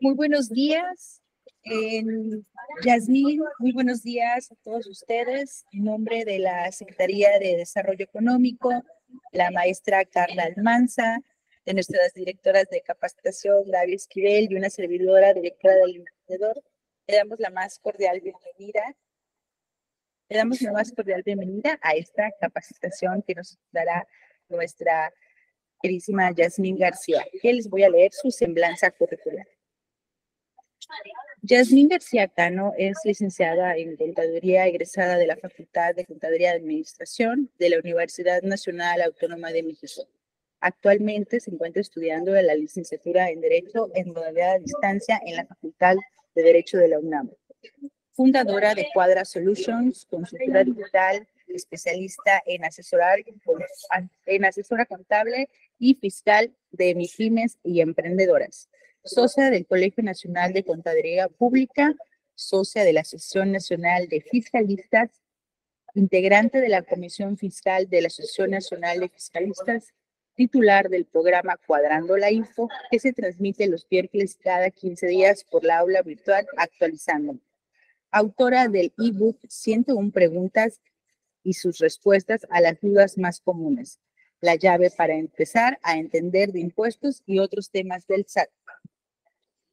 Muy buenos días. Yasmín, muy buenos días a todos ustedes. En nombre de la Secretaría de Desarrollo Económico, la maestra Carla Almanza, de nuestras directoras de capacitación, Gaby Esquivel, y una servidora directora del emprendedor, le damos la más cordial bienvenida. Le damos la más cordial bienvenida a esta capacitación que nos dará nuestra queridísima Yasmín García, que les voy a leer su semblanza curricular. Yasmín García Cano es licenciada en Contaduría, egresada de la Facultad de Contaduría de Administración de la Universidad Nacional Autónoma de México. Actualmente se encuentra estudiando la licenciatura en Derecho en modalidad a distancia en la Facultad de Derecho de la UNAM. Fundadora de Cuadra Solutions, consultora digital, especialista en asesorar en asesora contable y fiscal de MIFIMES y emprendedoras socia del Colegio Nacional de Contaduría Pública, socia de la Asociación Nacional de Fiscalistas, integrante de la Comisión Fiscal de la Asociación Nacional de Fiscalistas, titular del programa Cuadrando la Info, que se transmite los miércoles cada 15 días por la aula virtual Actualizando. Autora del ebook 101 preguntas y sus respuestas a las dudas más comunes. La llave para empezar a entender de impuestos y otros temas del SAT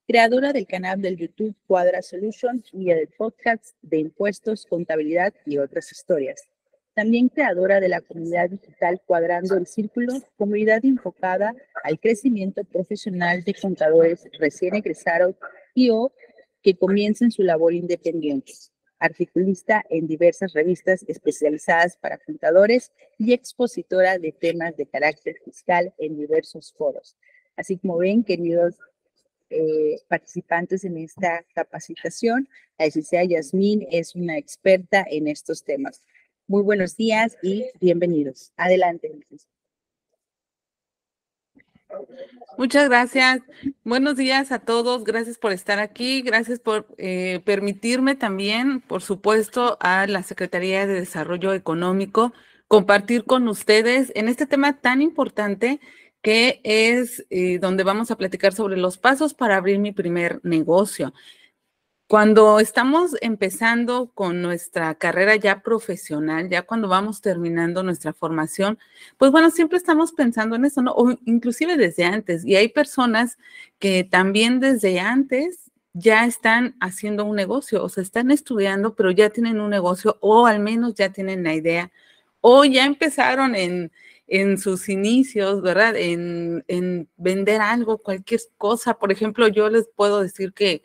creadora del canal del YouTube Cuadra Solutions y del podcast de impuestos, contabilidad y otras historias. También creadora de la comunidad digital Cuadrando el Círculo, comunidad enfocada al crecimiento profesional de contadores recién egresados y o que comiencen su labor independiente. Articulista en diversas revistas especializadas para contadores y expositora de temas de carácter fiscal en diversos foros. Así como ven, queridos eh, participantes en esta capacitación. La licenciada Yasmín es una experta en estos temas. Muy buenos días y bienvenidos. Adelante, Muchas gracias. Buenos días a todos. Gracias por estar aquí. Gracias por eh, permitirme también, por supuesto, a la Secretaría de Desarrollo Económico compartir con ustedes en este tema tan importante que es eh, donde vamos a platicar sobre los pasos para abrir mi primer negocio. Cuando estamos empezando con nuestra carrera ya profesional, ya cuando vamos terminando nuestra formación, pues bueno, siempre estamos pensando en eso, ¿no? O inclusive desde antes. Y hay personas que también desde antes ya están haciendo un negocio, o sea, están estudiando, pero ya tienen un negocio, o al menos ya tienen la idea, o ya empezaron en, en sus inicios, ¿verdad? En, vender algo, cualquier cosa. Por ejemplo, yo les puedo decir que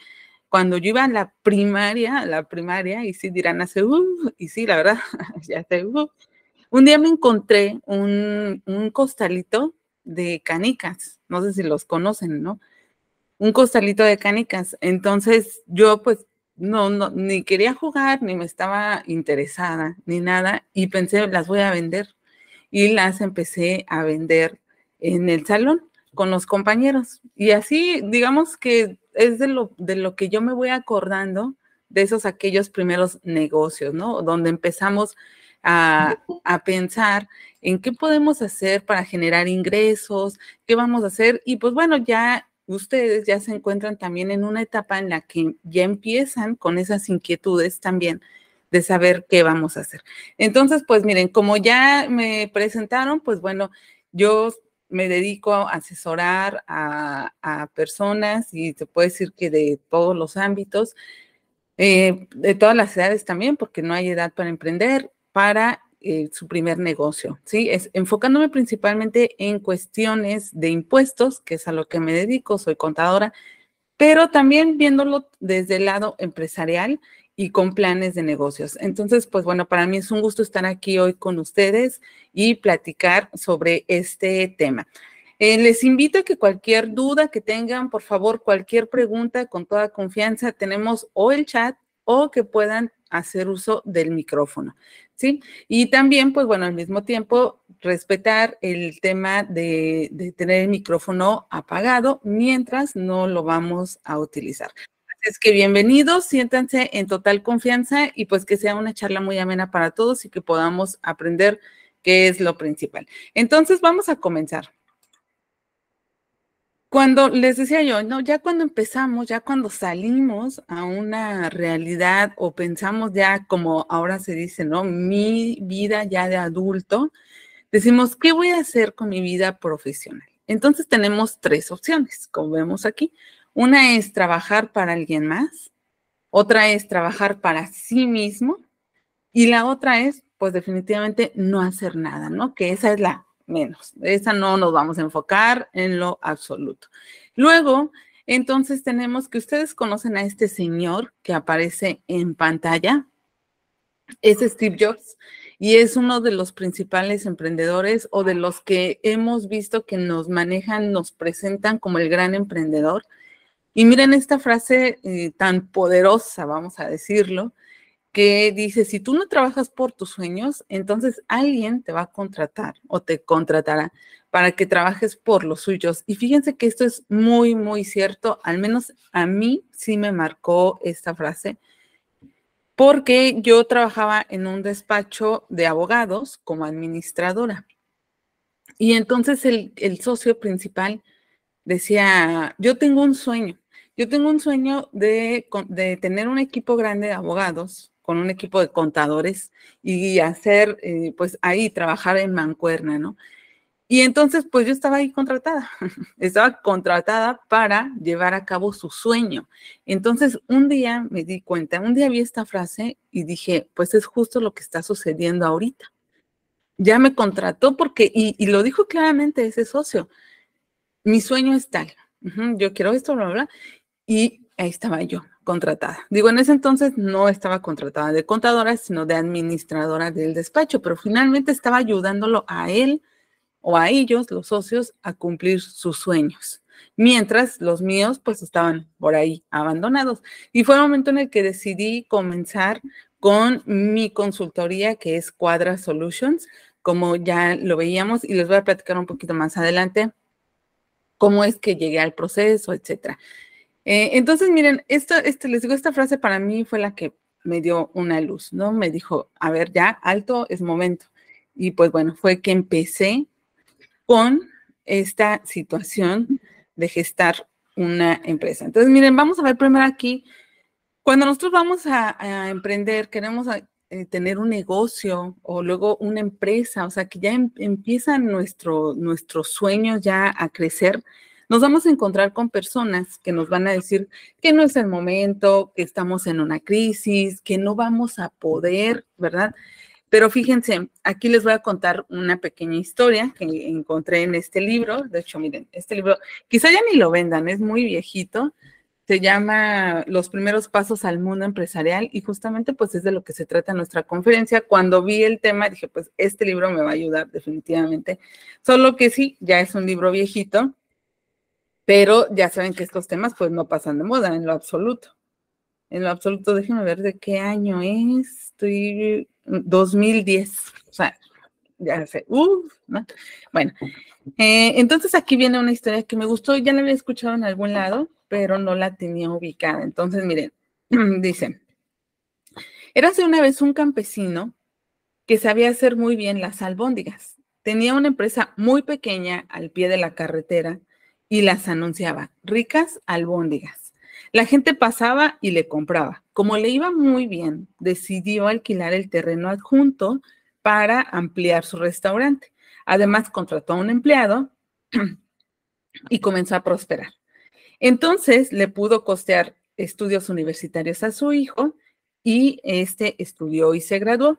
cuando yo iba a la primaria, la primaria, y sí dirán hace, uh, y sí, la verdad, ya hace, uh, un día me encontré un, un costalito de canicas, no sé si los conocen, ¿no? Un costalito de canicas. Entonces yo pues no, no, ni quería jugar, ni me estaba interesada, ni nada, y pensé, las voy a vender y las empecé a vender en el salón con los compañeros. Y así, digamos que es de lo, de lo que yo me voy acordando de esos aquellos primeros negocios, ¿no? Donde empezamos a, a, pensar en qué podemos hacer para generar ingresos, qué vamos a hacer. Y pues bueno, ya ustedes ya se encuentran también en una etapa en la que ya empiezan con esas inquietudes también de saber qué vamos a hacer. Entonces, pues miren, como ya me presentaron, pues bueno, yo me dedico a asesorar a, personas y se puede decir que de todos los ámbitos, eh, de todas las edades también, porque no hay edad para emprender, para eh, su primer negocio, ¿sí? Es enfocándome principalmente en cuestiones de impuestos, que es a lo que me dedico, soy contadora, pero también viéndolo desde el lado empresarial y con planes de negocios. Entonces, pues bueno, para mí es un gusto estar aquí hoy con ustedes y platicar sobre este tema. Eh, les invito a que cualquier duda que tengan, por favor, cualquier pregunta, con toda confianza, tenemos o el chat o que puedan hacer uso del micrófono, ¿sí? Y también, pues bueno, al mismo tiempo, respetar el tema de, de tener el micrófono apagado mientras no lo vamos a utilizar. Es que bienvenidos, siéntanse en total confianza y pues que sea una charla muy amena para todos y que podamos aprender qué es lo principal. Entonces vamos a comenzar. cuando les decía yo, no, ya cuando empezamos, ya cuando salimos a una realidad o pensamos ya como ahora se dice, ¿no? Mi vida ya de adulto, decimos, ¿qué voy a hacer con mi vida profesional? Entonces tenemos tres opciones, como vemos aquí. Una es trabajar para alguien más, otra es trabajar para sí mismo y la otra es, pues definitivamente, no hacer nada, ¿no? Que esa es la menos. Esa no nos vamos a enfocar en lo absoluto. Luego, entonces tenemos que ustedes conocen a este señor que aparece en pantalla. Es Steve Jobs y es uno de los principales emprendedores o de los que hemos visto que nos manejan, nos presentan como el gran emprendedor. Y miren esta frase eh, tan poderosa, vamos a decirlo, que dice, si tú no trabajas por tus sueños, entonces alguien te va a contratar o te contratará para que trabajes por los suyos. Y fíjense que esto es muy, muy cierto, al menos a mí sí me marcó esta frase, porque yo trabajaba en un despacho de abogados como administradora. Y entonces el, el socio principal decía, yo tengo un sueño, yo tengo un sueño de, tener un equipo grande de abogados con un equipo de contadores y hacer, eh, pues ahí, trabajar en mancuerna, ¿no? Y entonces, pues yo estaba ahí contratada, estaba contratada para llevar a cabo su sueño. Entonces, un día me di cuenta, un día vi esta frase y dije, pues es justo lo que está sucediendo ahorita. Ya me contrató porque, y, y lo dijo claramente ese socio, mi sueño es tal, yo quiero esto, bla, bla, bla, y ahí estaba yo contratada. Digo, en ese entonces no estaba contratada de contadora, sino de administradora del despacho, pero finalmente estaba ayudándolo a él o a ellos, los socios, a cumplir sus sueños. Mientras los míos pues estaban por ahí abandonados. Y fue el momento en el que decidí comenzar con mi consultoría que es Cuadra Solutions, como ya lo veíamos y les voy a platicar un poquito más adelante cómo es que llegué al proceso, etcétera. Eh, entonces, miren, esto, este, les digo, esta frase para mí fue la que me dio una luz, ¿no? Me dijo, a ver, ya, alto, es momento. Y pues bueno, fue que empecé con esta situación de gestar una empresa. Entonces, miren, vamos a ver primero aquí, cuando nosotros vamos a, emprender, queremos eh, tener un negocio o luego una empresa, o sea, que ya em, empiezan nuestro, nuestros sueños ya a crecer, nos vamos a encontrar con personas que nos van a decir que no es el momento, que estamos en una crisis, que no vamos a poder, ¿verdad? Pero fíjense, aquí les voy a contar una pequeña historia que encontré en este libro. De hecho, miren, este libro quizá ya ni lo vendan, es muy viejito. Se llama Los primeros pasos al mundo empresarial y justamente pues es de lo que se trata nuestra conferencia. Cuando vi el tema dije, pues este libro me va a ayudar definitivamente. Solo que sí, ya es un libro viejito, pero ya saben que estos temas pues no pasan de moda en lo absoluto. En lo absoluto, déjenme ver de qué año es. Estoy 2010. O sea, ya sé. Bueno, eh, entonces aquí viene una historia que me gustó. Ya la había escuchado en algún lado, pero no la tenía ubicada. Entonces, miren, dice, érase una vez un campesino que sabía hacer muy bien las albóndigas. Tenía una empresa muy pequeña al pie de la carretera y las anunciaba, ricas albóndigas. La gente pasaba y le compraba. Como le iba muy bien, decidió alquilar el terreno adjunto para ampliar su restaurante. Además, contrató a un empleado y comenzó a prosperar. Entonces, le pudo costear estudios universitarios a su hijo y este estudió y se graduó.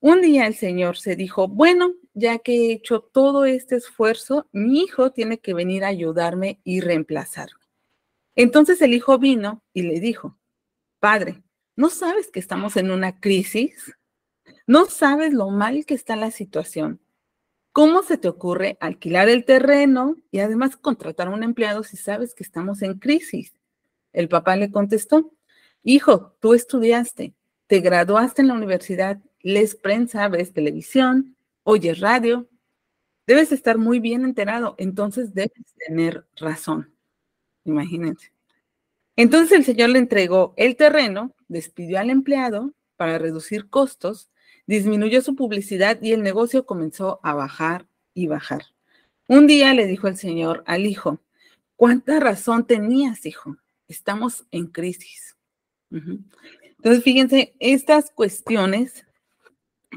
Un día el señor se dijo, bueno, ya que he hecho todo este esfuerzo, mi hijo tiene que venir a ayudarme y reemplazarme. Entonces el hijo vino y le dijo, padre, ¿no sabes que estamos en una crisis? ¿No sabes lo mal que está la situación? ¿Cómo se te ocurre alquilar el terreno y además contratar a un empleado si sabes que estamos en crisis? El papá le contestó, hijo, tú estudiaste, te graduaste en la universidad lees prensa, ves televisión, oyes radio, debes estar muy bien enterado, entonces debes tener razón. Imagínense. Entonces el señor le entregó el terreno, despidió al empleado para reducir costos, disminuyó su publicidad y el negocio comenzó a bajar y bajar. Un día le dijo el señor al hijo, ¿cuánta razón tenías, hijo? Estamos en crisis. Entonces, fíjense, estas cuestiones,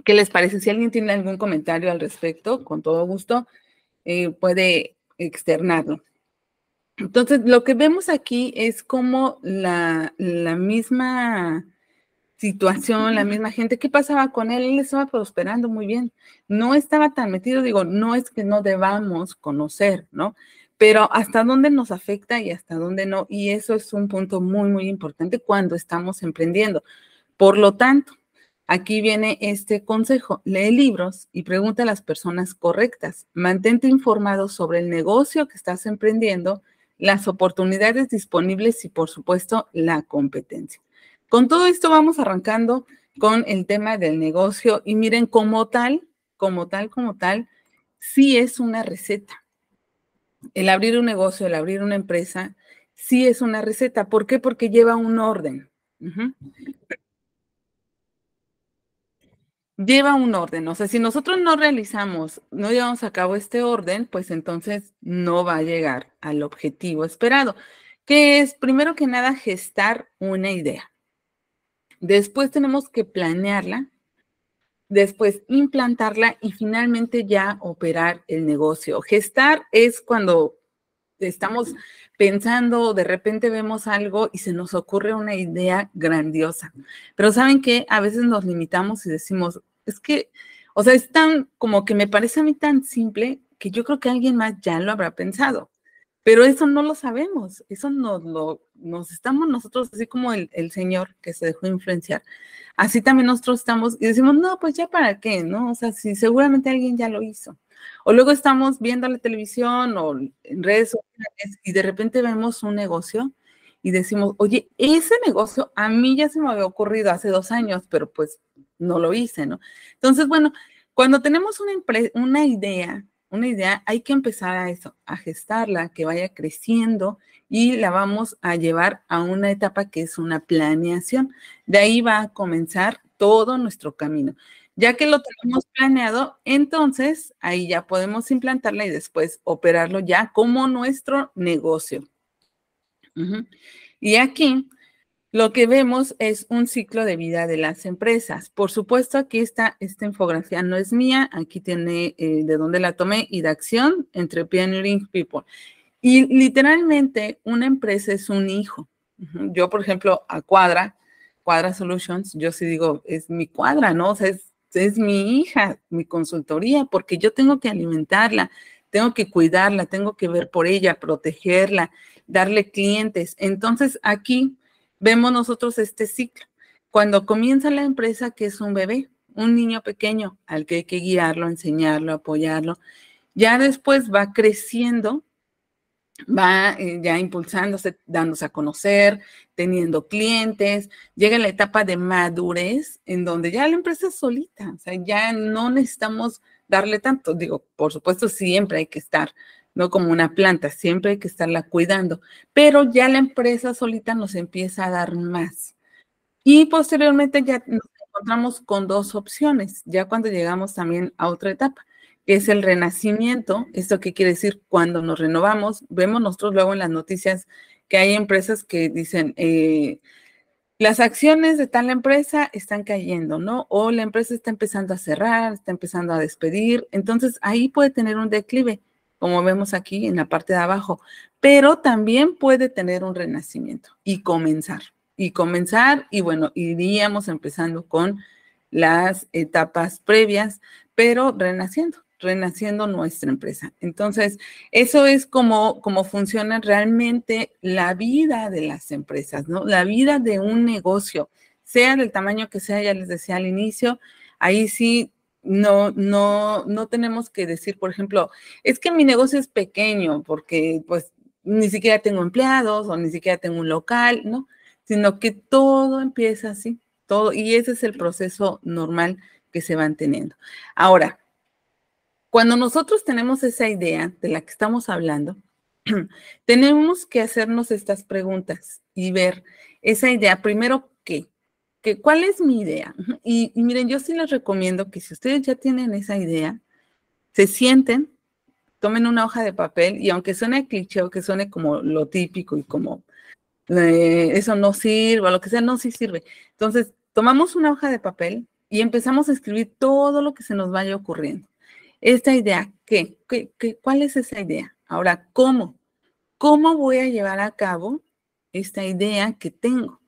¿qué les parece? Si alguien tiene algún comentario al respecto, con todo gusto, eh, puede externarlo. Entonces, lo que vemos aquí es como la, la misma situación, la misma gente, ¿qué pasaba con él? Él estaba prosperando muy bien, no estaba tan metido, digo, no es que no debamos conocer, ¿no? Pero hasta dónde nos afecta y hasta dónde no, y eso es un punto muy, muy importante cuando estamos emprendiendo. Por lo tanto, aquí viene este consejo, lee libros y pregunta a las personas correctas, mantente informado sobre el negocio que estás emprendiendo, las oportunidades disponibles y, por supuesto, la competencia. Con todo esto vamos arrancando con el tema del negocio y miren, como tal, como tal, como tal, sí es una receta. El abrir un negocio, el abrir una empresa, sí es una receta. ¿Por qué? Porque lleva un orden. Lleva un orden. O sea, si nosotros no realizamos, no llevamos a cabo este orden, pues entonces no va a llegar al objetivo esperado, que es, primero que nada, gestar una idea. Después tenemos que planearla, después implantarla y finalmente ya operar el negocio. Gestar es cuando estamos pensando, de repente vemos algo y se nos ocurre una idea grandiosa. Pero saben que a veces nos limitamos y decimos, es que, o sea, es tan como que me parece a mí tan simple que yo creo que alguien más ya lo habrá pensado. Pero eso no lo sabemos, eso nos lo, nos estamos nosotros, así como el, el, Señor que se dejó influenciar, así también nosotros estamos y decimos, no, pues ya para qué, ¿no? O sea, si seguramente alguien ya lo hizo. O luego estamos viendo la televisión o en redes sociales y de repente vemos un negocio y decimos, oye, ese negocio a mí ya se me había ocurrido hace dos años, pero pues no lo hice, ¿no? Entonces, bueno, cuando tenemos una, idea, una idea, hay que empezar a eso, a gestarla, que vaya creciendo y la vamos a llevar a una etapa que es una planeación. De ahí va a comenzar todo nuestro camino. Ya que lo tenemos planeado, entonces ahí ya podemos implantarla y después operarlo ya como nuestro negocio. Y aquí lo que vemos es un ciclo de vida de las empresas. Por supuesto, aquí está, esta infografía no es mía, aquí tiene eh, de dónde la tomé y de acción entre Pioneering People. Y literalmente una empresa es un hijo. Yo, por ejemplo, a Cuadra, Cuadra Solutions, yo sí digo, es mi cuadra, ¿no? O sea, es, es mi hija, mi consultoría, porque yo tengo que alimentarla, tengo que cuidarla, tengo que ver por ella, protegerla, darle clientes. Entonces, aquí vemos nosotros este ciclo. Cuando comienza la empresa, que es un bebé, un niño pequeño al que hay que guiarlo, enseñarlo, apoyarlo, ya después va creciendo, va eh, ya impulsándose, dándose a conocer, teniendo clientes, llega la etapa de madurez en donde ya la empresa es solita, ya no necesitamos darle tanto, digo, por supuesto siempre hay que estar no como una planta, siempre hay que estarla cuidando, pero ya la empresa solita nos empieza a dar más. Y posteriormente ya nos encontramos con dos opciones, ya cuando llegamos también a otra etapa, que es el renacimiento. ¿Esto qué quiere decir? Cuando nos renovamos, vemos nosotros luego en las noticias que hay empresas que dicen, eh, las acciones de tal empresa están cayendo, ¿no? O la empresa está empezando a cerrar, está empezando a despedir. Entonces ahí puede tener un declive como vemos aquí en la parte de abajo, pero también puede tener un renacimiento y comenzar. Y comenzar, y bueno, iríamos empezando con las etapas previas, pero renaciendo, renaciendo nuestra empresa. Entonces, eso es como, como funciona realmente la vida de las empresas, ¿no? La vida de un negocio, sea del tamaño que sea, ya les decía al inicio, ahí sí no, no, no tenemos que decir, por ejemplo, es que mi negocio es pequeño porque pues ni siquiera tengo empleados o ni siquiera tengo un local, ¿no? Sino que todo empieza así, todo, y ese es el proceso normal que se van teniendo. Ahora, cuando nosotros tenemos esa idea de la que estamos hablando, tenemos que hacernos estas preguntas y ver esa idea, primero, ¿qué? ¿Cuál es mi idea? Y, miren, yo sí les recomiendo que si ustedes ya tienen esa idea, se sienten tomen una hoja de papel y aunque suene cliché o que suene como lo típico y como eh, eso no sirve o lo que sea, no sí sirve. Entonces, tomamos una hoja de papel y empezamos a escribir todo lo que se nos vaya ocurriendo. Esta idea, ¿qué? ¿Qué, qué cuál es esa idea? Ahora, ¿cómo? ¿Cómo voy a llevar a cabo esta idea que tengo?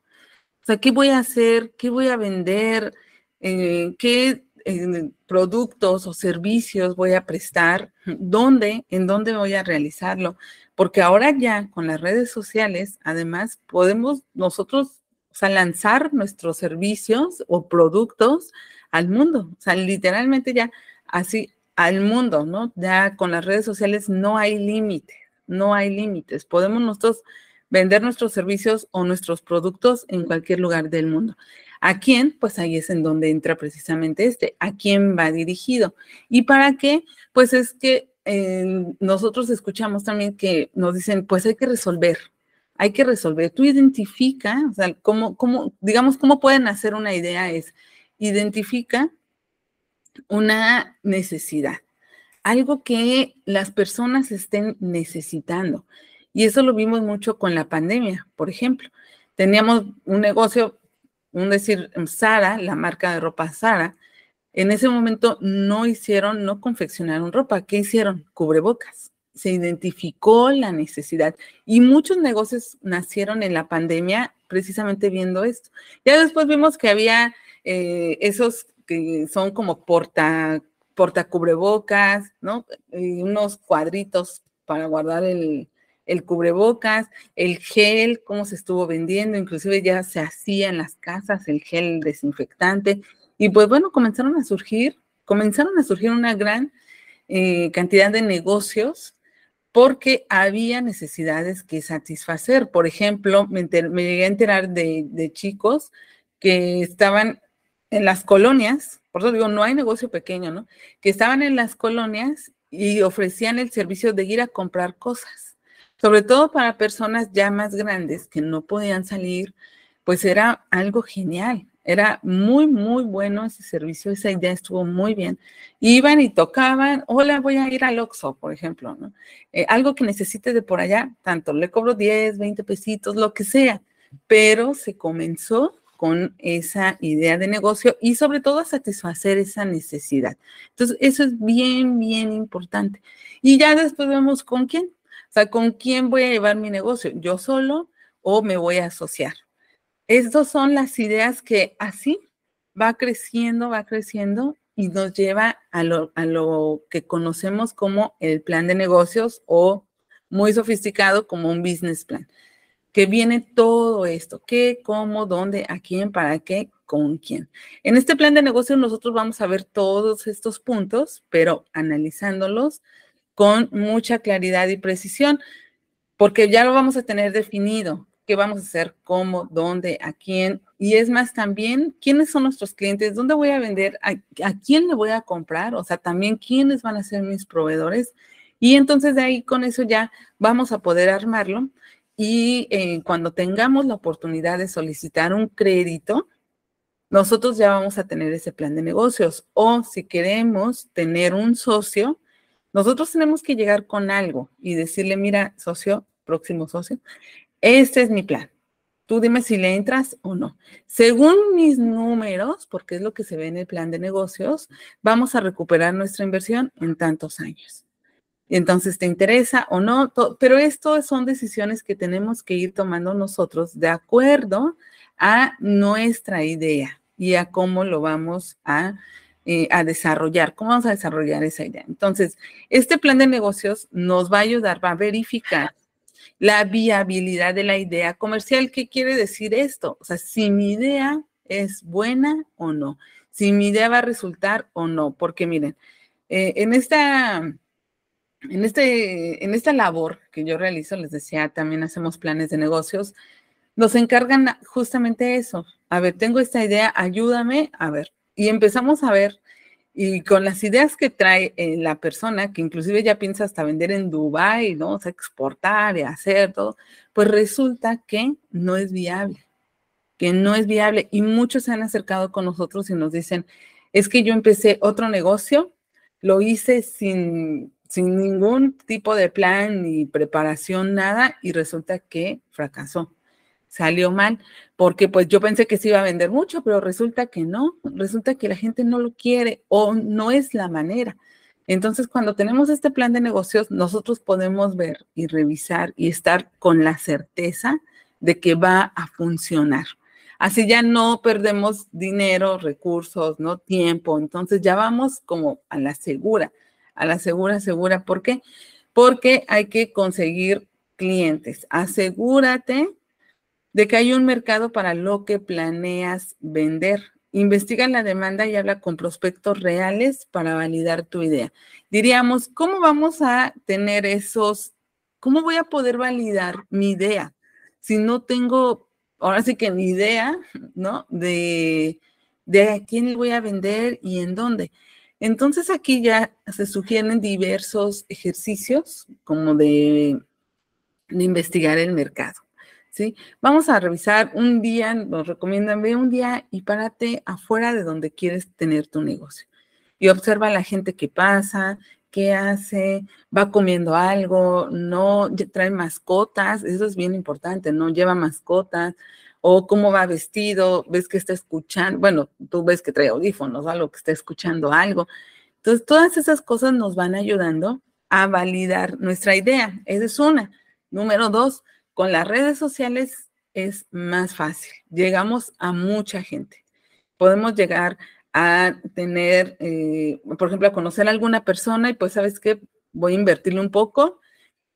O sea, ¿qué voy a hacer? ¿Qué voy a vender? Eh, ¿Qué eh, productos o servicios voy a prestar? ¿Dónde? ¿En dónde voy a realizarlo? Porque ahora ya con las redes sociales, además, podemos nosotros lanzar nuestros servicios o productos al mundo. O sea, literalmente ya así al mundo, ¿no? Ya con las redes sociales no hay límite, no hay límites. Podemos nosotros vender nuestros servicios o nuestros productos en cualquier lugar del mundo. ¿A quién? Pues ahí es en donde entra precisamente este. ¿A quién va dirigido? ¿Y para qué? Pues es que eh, nosotros escuchamos también que nos dicen, pues hay que resolver, hay que resolver. Tú identifica, o sea, cómo, cómo, digamos, cómo pueden hacer una idea es, identifica una necesidad, algo que las personas estén necesitando. Y eso lo vimos mucho con la pandemia, por ejemplo. Teníamos un negocio, un decir, Sara, la marca de ropa Sara, en ese momento no hicieron, no confeccionaron ropa. ¿Qué hicieron? Cubrebocas. Se identificó la necesidad y muchos negocios nacieron en la pandemia precisamente viendo esto. Ya después vimos que había eh, esos que son como porta, porta cubrebocas, ¿no? Y unos cuadritos para guardar el, el cubrebocas, el gel, cómo se estuvo vendiendo, inclusive ya se hacía en las casas el gel desinfectante. Y pues bueno, comenzaron a surgir, comenzaron a surgir una gran eh, cantidad de negocios porque había necesidades que satisfacer. Por ejemplo, me, llegué a enterar de, de, chicos que estaban en las colonias, por eso digo, no hay negocio pequeño, ¿no? Que estaban en las colonias y ofrecían el servicio de ir a comprar cosas sobre todo para personas ya más grandes que no podían salir, pues era algo genial. Era muy, muy bueno ese servicio, esa idea estuvo muy bien. Iban y tocaban, hola, voy a ir al Oxxo, por ejemplo, ¿no? Eh, algo que necesite de por allá, tanto le cobro 10, 20 pesitos, lo que sea, pero se comenzó con esa idea de negocio y sobre todo a satisfacer esa necesidad. Entonces, eso es bien, bien importante. Y ya después vemos con quién, sea, ¿con quién voy a llevar mi negocio? ¿Yo solo o me voy a asociar? Estas son las ideas que así va creciendo, va creciendo y nos lleva a lo, a lo que conocemos como el plan de negocios o muy sofisticado como un business plan, que viene todo esto, qué, cómo, dónde, a quién, para qué, con quién. En este plan de negocios nosotros vamos a ver todos estos puntos, pero analizándolos con mucha claridad y precisión, porque ya lo vamos a tener definido, qué vamos a hacer, cómo, dónde, a quién, y es más también, quiénes son nuestros clientes, dónde voy a vender, a, quién le voy a comprar, o sea, también quiénes van a ser mis proveedores. Y entonces de ahí con eso ya vamos a poder armarlo. Y eh, cuando tengamos la oportunidad de solicitar un crédito, nosotros ya vamos a tener ese plan de negocios. O si queremos tener un socio, nosotros tenemos que llegar con algo y decirle, mira, socio, próximo socio, este es mi plan. Tú dime si le entras o no. Según mis números, porque es lo que se ve en el plan de negocios, vamos a recuperar nuestra inversión en tantos años. Entonces, ¿te interesa o no? Pero esto son decisiones que tenemos que ir tomando nosotros de acuerdo a nuestra idea y a cómo lo vamos a eh, a desarrollar. ¿Cómo vamos a desarrollar esa idea? Entonces, este plan de negocios nos va a ayudar, va a verificar la viabilidad de la idea comercial. ¿Qué quiere decir esto? O sea, si mi idea es buena o no, si mi idea va a resultar o no, porque miren, eh, en esta... En, este, en esta labor que yo realizo, les decía, también hacemos planes de negocios, nos encargan justamente eso. A ver, tengo esta idea, ayúdame, a ver, y empezamos a ver, y con las ideas que trae eh, la persona, que inclusive ya piensa hasta vender en Dubái, ¿no? O sea, exportar y hacer todo, pues resulta que no es viable, que no es viable. Y muchos se han acercado con nosotros y nos dicen, es que yo empecé otro negocio, lo hice sin, sin ningún tipo de plan ni preparación, nada, y resulta que fracasó. Salió mal, porque pues yo pensé que se iba a vender mucho, pero resulta que no, resulta que la gente no lo quiere o no es la manera. Entonces, cuando tenemos este plan de negocios, nosotros podemos ver y revisar y estar con la certeza de que va a funcionar. Así ya no perdemos dinero, recursos, no tiempo. Entonces ya vamos como a la segura, a la segura, segura. ¿Por qué? Porque hay que conseguir clientes. Asegúrate de que hay un mercado para lo que planeas vender. Investiga la demanda y habla con prospectos reales para validar tu idea. Diríamos, ¿cómo vamos a tener esos, cómo voy a poder validar mi idea si no tengo ahora sí que ni idea, ¿no? De, de a quién voy a vender y en dónde. Entonces aquí ya se sugieren diversos ejercicios como de, de investigar el mercado. ¿Sí? Vamos a revisar un día, nos recomiendan, ve un día y párate afuera de donde quieres tener tu negocio. Y observa a la gente que pasa, qué hace, va comiendo algo, no trae mascotas, eso es bien importante, no lleva mascotas, o cómo va vestido, ves que está escuchando, bueno, tú ves que trae audífonos, algo que está escuchando algo. Entonces, todas esas cosas nos van ayudando a validar nuestra idea. Esa es una. Número dos, con las redes sociales es más fácil. Llegamos a mucha gente. Podemos llegar a tener, eh, por ejemplo, a conocer a alguna persona y pues, ¿sabes qué? Voy a invertirle un poco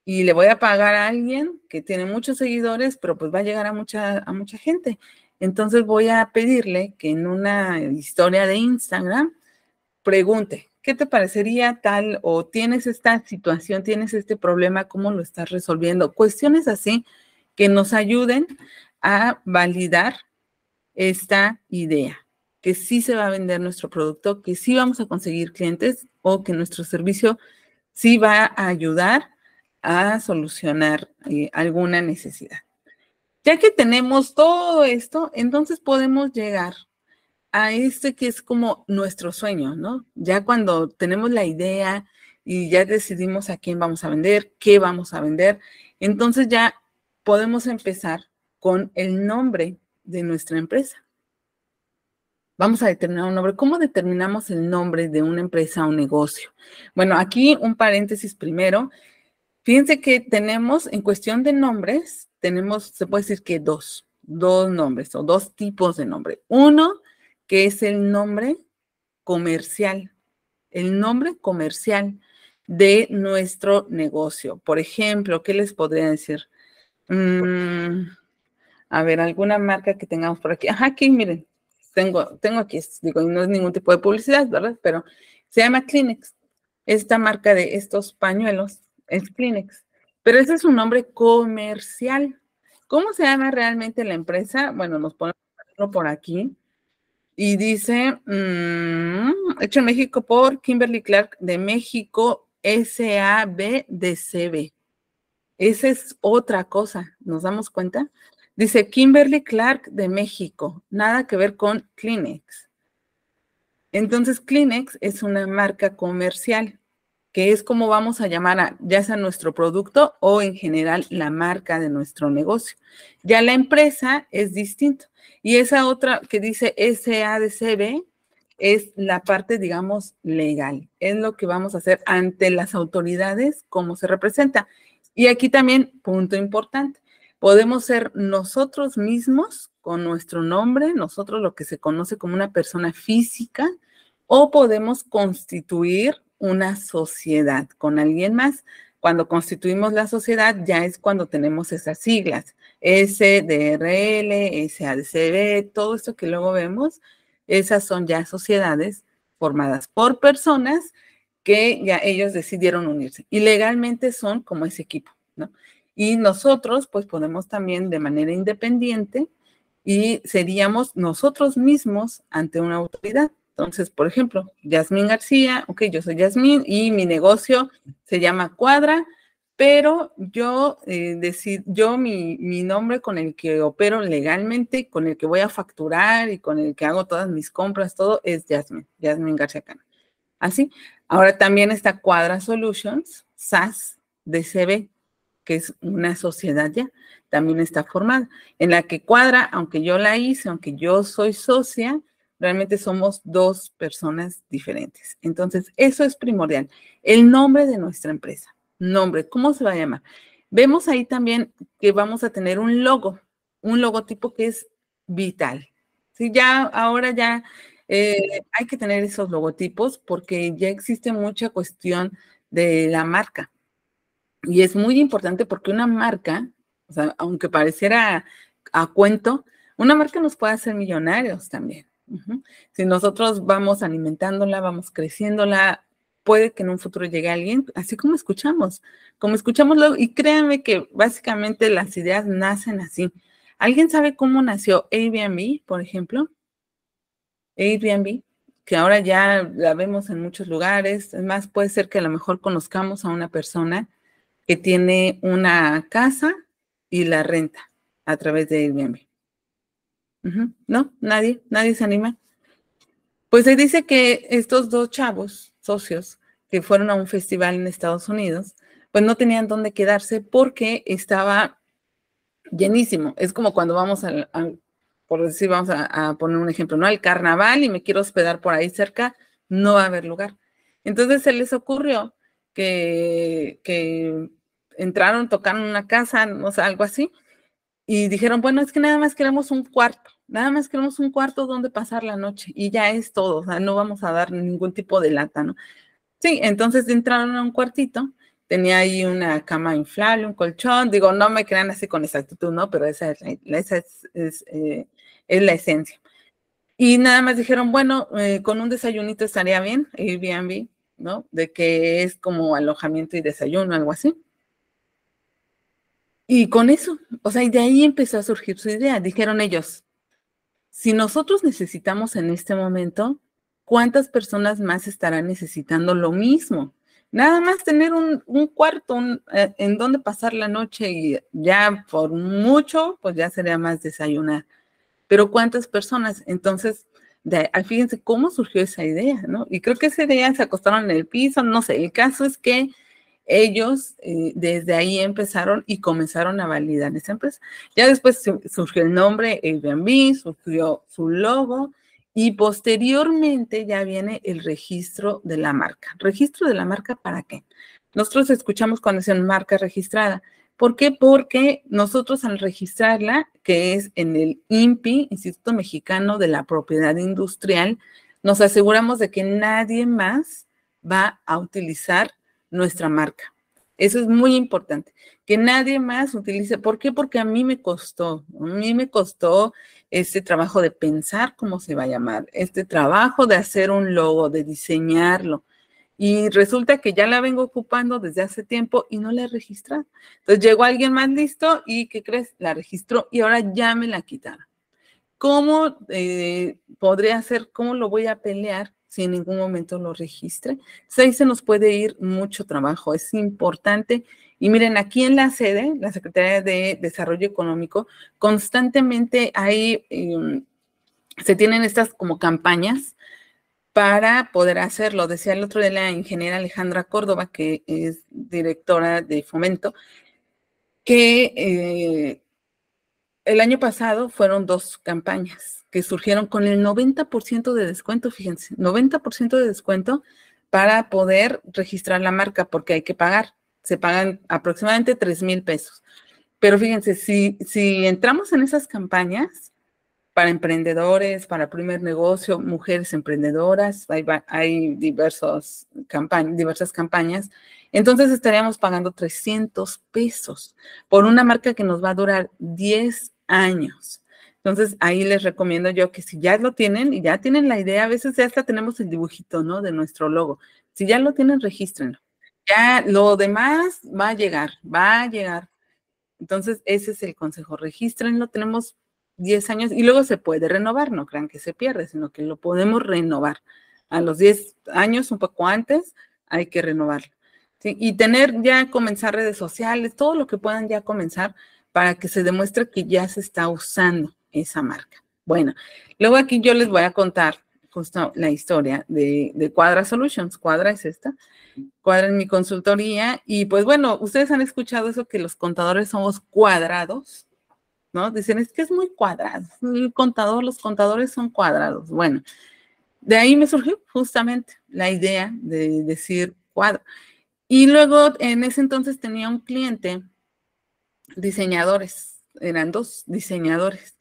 y le voy a pagar a alguien que tiene muchos seguidores, pero pues va a llegar a mucha, a mucha gente. Entonces voy a pedirle que en una historia de Instagram pregunte, ¿qué te parecería tal o tienes esta situación, tienes este problema, cómo lo estás resolviendo? Cuestiones así que nos ayuden a validar esta idea que sí se va a vender nuestro producto, que sí vamos a conseguir clientes o que nuestro servicio sí va a ayudar a solucionar eh, alguna necesidad. Ya que tenemos todo esto, entonces podemos llegar a este que es como nuestro sueño, ¿no? Ya cuando tenemos la idea y ya decidimos a quién vamos a vender, qué vamos a vender, entonces ya podemos empezar con el nombre de nuestra empresa vamos a determinar un nombre. ¿Cómo determinamos el nombre de una empresa o negocio? Bueno, aquí un paréntesis primero. Fíjense que tenemos, en cuestión de nombres, tenemos, se puede decir que dos, dos nombres o dos tipos de nombre. Uno, que es el nombre comercial, el nombre comercial de nuestro negocio. Por ejemplo, ¿qué les podría decir? Mm, a ver, alguna marca que tengamos por aquí. Ajá, aquí, miren, tengo, tengo aquí, digo, no es ningún tipo de publicidad, ¿verdad? Pero se llama Kleenex. Esta marca de estos pañuelos es Kleenex. Pero ese es un nombre comercial. ¿Cómo se llama realmente la empresa? Bueno, nos ponemos por aquí. Y dice, mm, hecho en México por Kimberly Clark de México, SABDCB. Esa es otra cosa, ¿nos damos cuenta? Dice Kimberly Clark de México, nada que ver con Kleenex. Entonces, Kleenex es una marca comercial, que es como vamos a llamar a ya sea nuestro producto o en general la marca de nuestro negocio. Ya la empresa es distinto. Y esa otra que dice SADCB es la parte, digamos, legal. Es lo que vamos a hacer ante las autoridades, cómo se representa. Y aquí también, punto importante, Podemos ser nosotros mismos con nuestro nombre, nosotros lo que se conoce como una persona física, o podemos constituir una sociedad con alguien más. Cuando constituimos la sociedad ya es cuando tenemos esas siglas, SDRL, SADCB, todo esto que luego vemos, esas son ya sociedades formadas por personas que ya ellos decidieron unirse y legalmente son como ese equipo, ¿no? Y nosotros, pues podemos también de manera independiente y seríamos nosotros mismos ante una autoridad. Entonces, por ejemplo, Yasmín García, ok, yo soy Yasmín y mi negocio se llama Cuadra, pero yo eh, decir, yo mi, mi, nombre con el que opero legalmente, con el que voy a facturar y con el que hago todas mis compras, todo es Yasmín, Yasmín García Cana. Así, Ahora también está Cuadra Solutions, SAS, DCB, que es una sociedad ya, también está formada, en la que Cuadra, aunque yo la hice, aunque yo soy socia, realmente somos dos personas diferentes. Entonces, eso es primordial. El nombre de nuestra empresa, nombre, ¿cómo se va a llamar? Vemos ahí también que vamos a tener un logo, un logotipo que es vital. Sí, ya ahora ya eh, hay que tener esos logotipos porque ya existe mucha cuestión de la marca. Y es muy importante porque una marca, o sea, aunque pareciera a cuento, una marca nos puede hacer millonarios también. Si nosotros vamos alimentándola, vamos creciéndola, puede que en un futuro llegue alguien, así como escuchamos, como escuchamos y créanme que básicamente las ideas nacen así. ¿Alguien sabe cómo nació Airbnb, por ejemplo? Airbnb, que ahora ya la vemos en muchos lugares. Es más, puede ser que a lo mejor conozcamos a una persona que tiene una casa y la renta a través de Airbnb. ¿No? Nadie, nadie se anima. Pues se dice que estos dos chavos, socios, que fueron a un festival en Estados Unidos, pues no tenían dónde quedarse porque estaba llenísimo. Es como cuando vamos al, por decir, vamos a, poner un ejemplo, ¿no? Al carnaval y me quiero hospedar por ahí cerca, no va a haber lugar. Entonces se les ocurrió que, que entraron, tocaron una casa, no sé, algo así, y dijeron, bueno, es que nada más queremos un cuarto, nada más queremos un cuarto donde pasar la noche y ya es todo, o sea, no vamos a dar ningún tipo de lata, ¿no? Sí, entonces entraron a un cuartito, tenía ahí una cama inflable, un colchón, digo, no me crean así con exactitud, ¿no? Pero esa es, esa es, eh, es la esencia. Y nada más dijeron, bueno, eh, con un desayunito estaría bien, Airbnb, ¿no? De que es como alojamiento y desayuno, algo así. Y con eso, o sea, y de ahí empezó a surgir su idea. Dijeron ellos, si nosotros necesitamos en este momento, ¿cuántas personas más estarán necesitando lo mismo? Nada más tener un, cuarto eh, en donde pasar la noche y ya por mucho, pues ya sería más desayunar pero ¿cuántas personas? Entonces, de, fíjense cómo surgió esa idea, ¿no? Y creo que esa idea se acostaron en el piso, no sé, el caso es que ellos eh, desde ahí empezaron y comenzaron a validar esa empresa. Ya después surgió el nombre Airbnb, surgió su logo y posteriormente ya viene el registro de la marca. ¿Registro de la marca para qué? Nosotros escuchamos cuando dicen marca registrada. ¿Por qué? Porque nosotros al registrarla, que es en el INPI, Instituto Mexicano de la Propiedad Industrial, nos aseguramos de que nadie más va a utilizar nuestra marca. Eso es muy importante, que nadie más utilice. ¿Por qué? Porque a mí me costó, a mí me costó este trabajo de pensar cómo se va a llamar, este trabajo de hacer un logo, de diseñarlo, y resulta que ya la vengo ocupando desde hace tiempo y no la he registrado. Entonces llegó alguien más listo y, ¿qué crees? La registró y ahora ya me la quitaron. ¿Cómo eh, podría hacer, cómo lo voy a pelear si en ningún momento lo registre? Entonces ahí se nos puede ir mucho trabajo, es importante. Y miren, aquí en la sede, la Secretaría de Desarrollo Económico, constantemente hay, em, se tienen estas como campañas para poder hacerlo. Decía el otro de la ingeniera Alejandra Córdoba, que es directora de Fomento, que eh, el año pasado fueron dos campañas que surgieron con el 90% de descuento, fíjense, 90% de descuento para poder registrar la marca, porque hay que pagar, se pagan aproximadamente 3 mil pesos. Pero fíjense, si, si entramos en esas campañas, para emprendedores, para primer negocio, mujeres emprendedoras, hay, hay diversos diversas campañas. Entonces estaríamos pagando 300 pesos por una marca que nos va a durar 10 años. Entonces ahí les recomiendo yo que si ya lo tienen y ya tienen la idea, a veces ya hasta tenemos el dibujito, ¿no? De nuestro logo. Si ya lo tienen, regístrenlo. Ya lo demás va a llegar, va a llegar. Entonces ese es el consejo, regístrenlo. Tenemos 10 años y luego se puede renovar, no crean que se pierde, sino que lo podemos renovar. A los 10 años, un poco antes, hay que renovarlo. Y tener ya, comenzar redes sociales, todo lo que puedan ya comenzar para que se demuestre que ya se está usando esa marca. Bueno, luego aquí yo les voy a contar justo la historia de, Cuadra Solutions. Cuadra es esta, Cuadra en mi consultoría. Y pues bueno, ustedes han escuchado eso que los contadores somos cuadrados, ¿no? Dicen, es que es muy cuadrado. El contador, los contadores son cuadrados. Bueno, de ahí me surgió justamente la idea de decir cuadro. Y luego en ese entonces tenía un cliente, diseñadores, eran dos diseñadores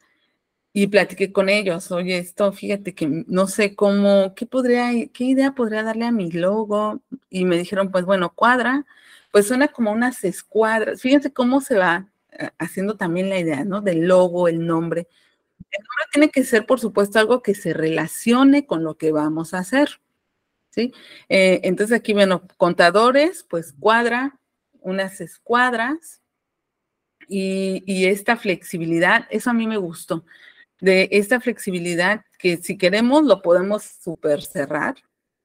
y platiqué con ellos, oye, esto, fíjate que no sé cómo, qué podría, qué idea podría darle a mi logo, y me dijeron, pues bueno, cuadra, pues suena como unas escuadras, fíjense cómo se va eh, haciendo también la idea, ¿no? Del logo, el nombre. El nombre tiene que ser, por supuesto, algo que se relacione con lo que vamos a hacer, ¿sí? Eh, entonces aquí, bueno, contadores, pues cuadra, unas escuadras, y, y esta flexibilidad, eso a mí me gustó de esta flexibilidad que si queremos lo podemos super cerrar,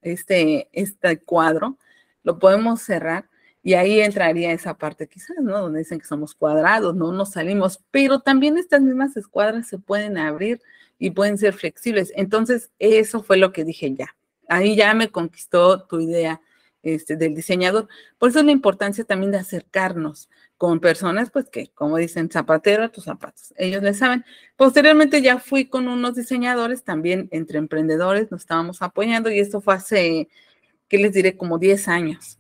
este, este cuadro, lo podemos cerrar y ahí entraría esa parte quizás, ¿no? Donde dicen que somos cuadrados, no nos salimos, pero también estas mismas escuadras se pueden abrir y pueden ser flexibles. Entonces, eso fue lo que dije ya. Ahí ya me conquistó tu idea este, del diseñador. Por eso es la importancia también de acercarnos, con personas, pues que, como dicen, zapatero a tus zapatos. Ellos le saben. Posteriormente ya fui con unos diseñadores, también entre emprendedores, nos estábamos apoyando y esto fue hace, ¿qué les diré? Como 10 años.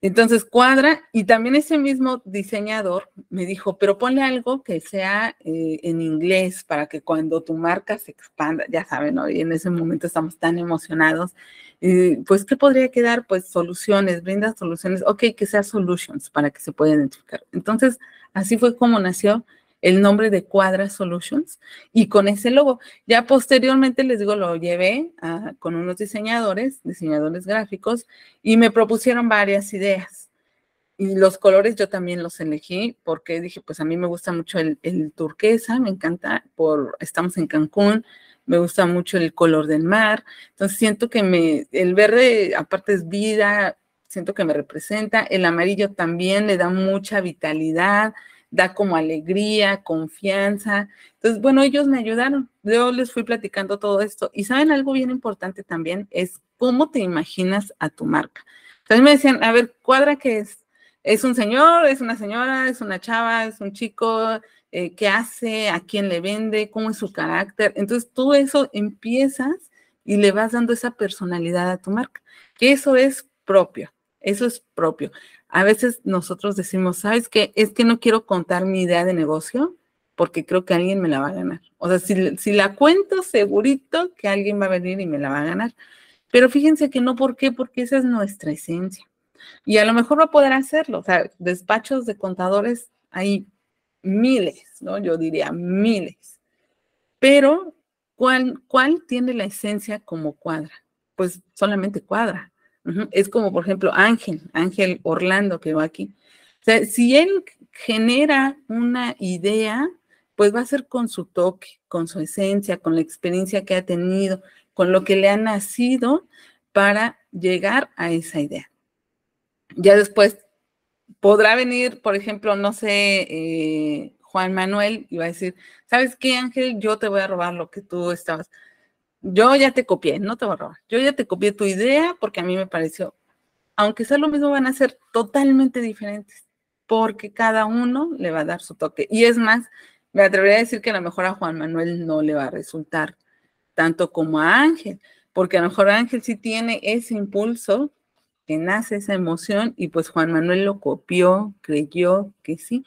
Entonces cuadra y también ese mismo diseñador me dijo, pero ponle algo que sea eh, en inglés para que cuando tu marca se expanda, ya saben, ¿no? Y en ese momento estamos tan emocionados pues, ¿qué podría quedar? Pues soluciones, brinda soluciones. Ok, que sea solutions para que se pueda identificar. Entonces, así fue como nació el nombre de Cuadra Solutions y con ese logo. Ya posteriormente, les digo, lo llevé con unos diseñadores, diseñadores gráficos, y me propusieron varias ideas. Y los colores yo también los elegí porque dije, pues a mí me gusta mucho el, el turquesa, me encanta, por, estamos en Cancún, me gusta mucho el color del mar, entonces siento que me, el verde aparte es vida, siento que me representa, el amarillo también le da mucha vitalidad, da como alegría, confianza. Entonces, bueno, ellos me ayudaron. Yo les fui platicando todo esto. Y saben algo bien importante también, es cómo te imaginas a tu marca. Entonces me decían, a ver, cuadra que es, es un señor, es una señora, es una chava, es un chico, eh, qué hace, a quién le vende, cómo es su carácter. Entonces, todo eso empiezas y le vas dando esa personalidad a tu marca, que eso es propio, eso es propio. A veces nosotros decimos, ¿sabes qué? Es que no quiero contar mi idea de negocio porque creo que alguien me la va a ganar. O sea, si, la cuento, segurito que alguien va a venir y me la va a ganar. Pero fíjense que no, ¿por qué? Porque esa es nuestra esencia. Y a lo mejor va a poder hacerlo. O sea, despachos de contadores hay miles, ¿no? Yo diría miles. Pero, ¿cuál, cuál tiene la esencia como cuadra? Pues solamente cuadra. Es como, por ejemplo, Ángel, Ángel Orlando que va aquí. O sea, si él genera una idea, pues va a ser con su toque, con su esencia, con la experiencia que ha tenido, con lo que le ha nacido para llegar a esa idea. Ya después podrá venir, por ejemplo, no sé, eh, Juan Manuel y va a decir, ¿sabes qué, Ángel? Yo te voy a robar lo que tú estabas. Yo ya te copié, no te voy a robar. Yo ya te copié tu idea porque a mí me pareció, aunque sea lo mismo, van a ser totalmente diferentes porque cada uno le va a dar su toque. Y es más, me atrevería a decir que a lo mejor a Juan Manuel no le va a resultar tanto como a Ángel, porque a lo mejor Ángel sí tiene ese impulso que nace esa emoción y pues Juan Manuel lo copió, creyó que sí.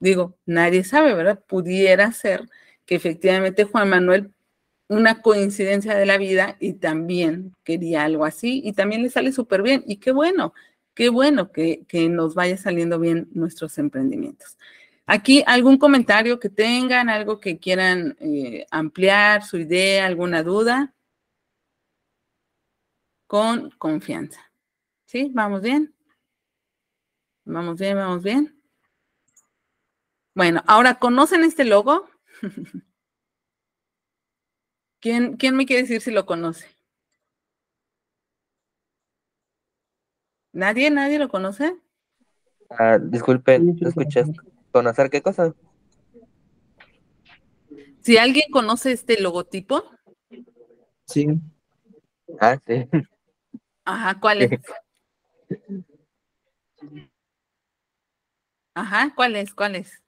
Digo, nadie sabe, ¿verdad? Pudiera ser que efectivamente Juan Manuel, una coincidencia de la vida y también quería algo así y también le sale súper bien. Y qué bueno, qué bueno que, nos vaya saliendo bien nuestros emprendimientos. Aquí algún comentario que tengan, algo que quieran eh, ampliar, su idea, alguna duda, con confianza. ¿Sí? ¿Vamos bien? ¿Vamos bien? ¿Vamos bien? Bueno, ahora, ¿conocen este logo? ¿Quién, ¿Quién me quiere decir si lo conoce? ¿Nadie? ¿Nadie lo conoce? Ah, disculpe, ¿escuchas? ¿Conocer qué cosa? Si alguien conoce este logotipo, Sí. Ah, sí. Ajá, ¿cuál es? Ajá, ¿cuál es? ¿Cuál es?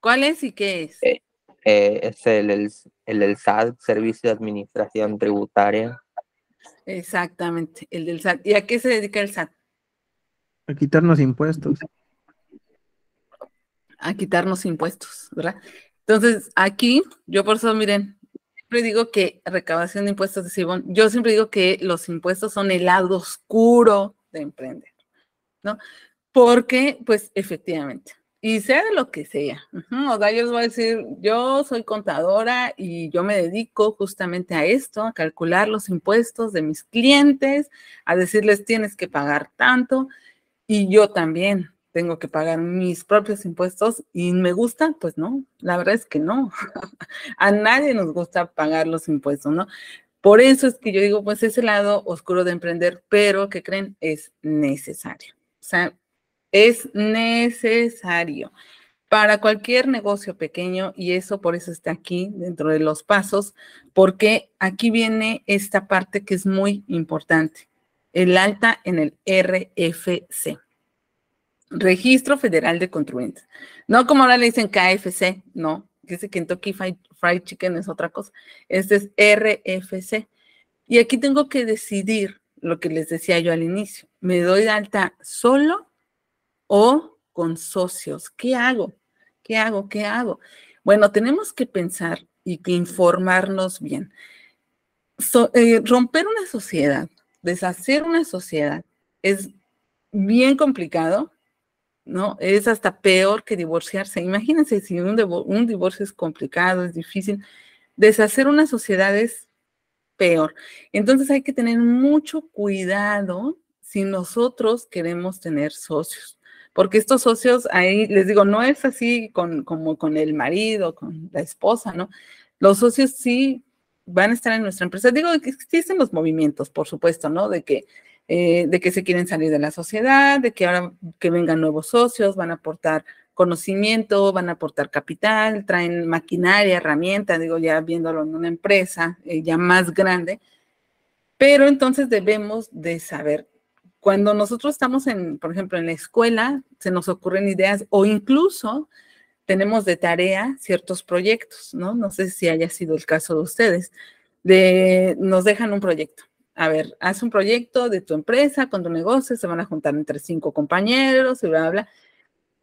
¿Cuál es y qué es? Eh, eh, es el, el, el del SAT, Servicio de Administración Tributaria. Exactamente, el del SAT. ¿Y a qué se dedica el SAT? A quitarnos impuestos. A quitarnos impuestos, ¿verdad? Entonces, aquí, yo por eso, miren, siempre digo que recaudación de impuestos de Sibón, yo siempre digo que los impuestos son el lado oscuro de emprender, ¿no? Porque, pues, efectivamente, y sea de lo que sea. O sea, yo les voy a decir, yo soy contadora y yo me dedico justamente a esto, a calcular los impuestos de mis clientes, a decirles tienes que pagar tanto y yo también tengo que pagar mis propios impuestos y me gusta, pues no, la verdad es que no. a nadie nos gusta pagar los impuestos, ¿no? Por eso es que yo digo, pues ese lado oscuro de emprender, pero que creen es necesario. O sea, es necesario para cualquier negocio pequeño y eso por eso está aquí dentro de los pasos, porque aquí viene esta parte que es muy importante, el alta en el RFC. Registro Federal de Contribuyentes. No como ahora le dicen KFC, no, dice Kentucky Fried Chicken es otra cosa. Este es RFC. Y aquí tengo que decidir lo que les decía yo al inicio. ¿Me doy alta solo o con socios. ¿Qué hago? ¿Qué hago? ¿Qué hago? Bueno, tenemos que pensar y que informarnos bien. Eh, romper una sociedad, deshacer una sociedad es bien complicado, ¿no? Es hasta peor que divorciarse. Imagínense si un, un divorcio es complicado, es difícil. Deshacer una sociedad es peor. Entonces hay que tener mucho cuidado si nosotros queremos tener socios porque estos socios ahí, les digo, no es así con, como con el marido, con la esposa, ¿no? Los socios sí van a estar en nuestra empresa. Digo existen los movimientos, por supuesto, ¿no? De que, eh, de que se quieren salir de la sociedad, de que ahora que vengan nuevos socios, van a aportar conocimiento, van a aportar capital, traen maquinaria, herramienta, digo, ya viéndolo en una empresa eh, ya más grande. Pero entonces debemos de saber cuando nosotros estamos en, por ejemplo, en la escuela, se nos ocurren ideas o incluso tenemos de tarea ciertos proyectos, ¿no? No sé si haya sido el caso de ustedes, de nos dejan un proyecto. A ver, haz un proyecto de tu empresa, con tu negocio, se van a juntar entre cinco compañeros y bla, bla,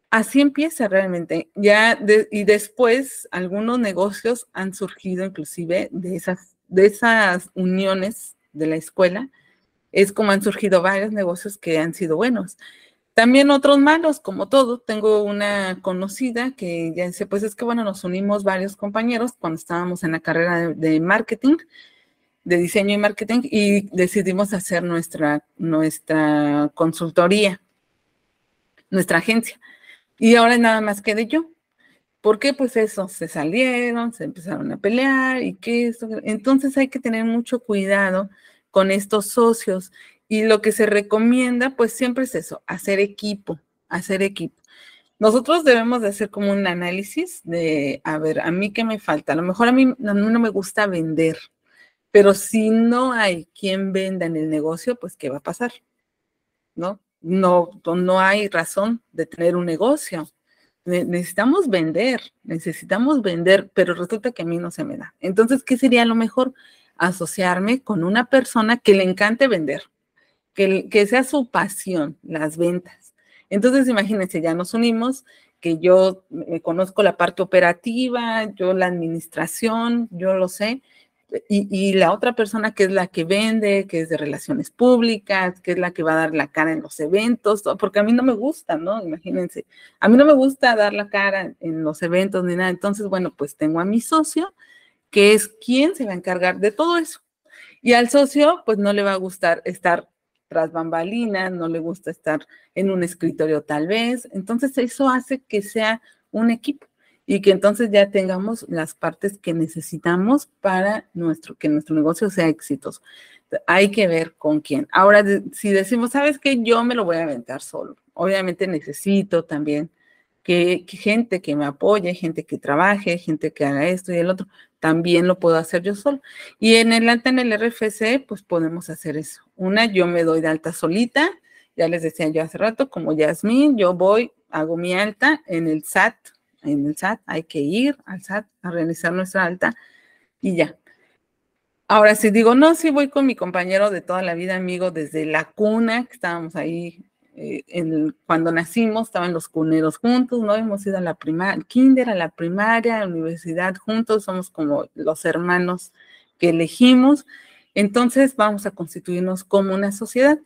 Así empieza realmente. Ya y después algunos negocios han surgido inclusive de esas, de esas uniones de la escuela es como han surgido varios negocios que han sido buenos. También otros malos, como todo. Tengo una conocida que ya dice, pues es que bueno, nos unimos varios compañeros cuando estábamos en la carrera de, marketing, de diseño y marketing, y decidimos hacer nuestra, nuestra consultoría, nuestra agencia. Y ahora nada más quedé yo. ¿Por qué? Pues eso, se salieron, se empezaron a pelear y qué eso. Entonces hay que tener mucho cuidado con estos socios. Y lo que se recomienda, pues siempre es eso, hacer equipo, hacer equipo. Nosotros debemos de hacer como un análisis de, a ver, a mí qué me falta. A lo mejor a mí, no me gusta vender, pero si no hay quien venda en el negocio, pues ¿qué va a pasar? ¿No? No, no hay razón de tener un negocio. Necesitamos vender, necesitamos vender, pero resulta que a mí no se me da. Entonces, ¿qué sería lo mejor? Asociarme con una persona que le encante vender, que, que sea su pasión, las ventas. Entonces, imagínense, ya nos unimos, que yo me conozco la parte operativa, yo la administración, yo lo sé, y, y, la otra persona que es la que vende, que es de relaciones públicas, que es la que va a dar la cara en los eventos, porque a mí no me gusta, ¿no? Imagínense, a mí no me gusta dar la cara en los eventos ni nada. Entonces, bueno, pues tengo a mi socio que es quien se va a encargar de todo eso. Y al socio, pues no le va a gustar estar tras bambalinas, no le gusta estar en un escritorio tal vez. Entonces eso hace que sea un equipo y que entonces ya tengamos las partes que necesitamos para nuestro, que nuestro negocio sea exitoso. Hay que ver con quién. Ahora, si decimos, sabes que yo me lo voy a aventar solo, obviamente necesito también que, gente que me apoye, gente que trabaje, gente que haga esto y el otro, también lo puedo hacer yo solo. Y en el alta en el RFC, pues podemos hacer eso. Una, yo me doy de alta solita, ya les decía yo hace rato, como Yasmín, yo voy, hago mi alta en el SAT, en el SAT hay que ir al SAT a realizar nuestra alta y ya. Ahora, si digo, no, sí voy con mi compañero de toda la vida, amigo, desde la cuna, que estábamos ahí eh, cuando nacimos, estaban los cuneros juntos, ¿no? Hemos ido a la primaria, kinder, a la primaria, a la universidad juntos, somos como los hermanos que elegimos. Entonces vamos a constituirnos como una sociedad.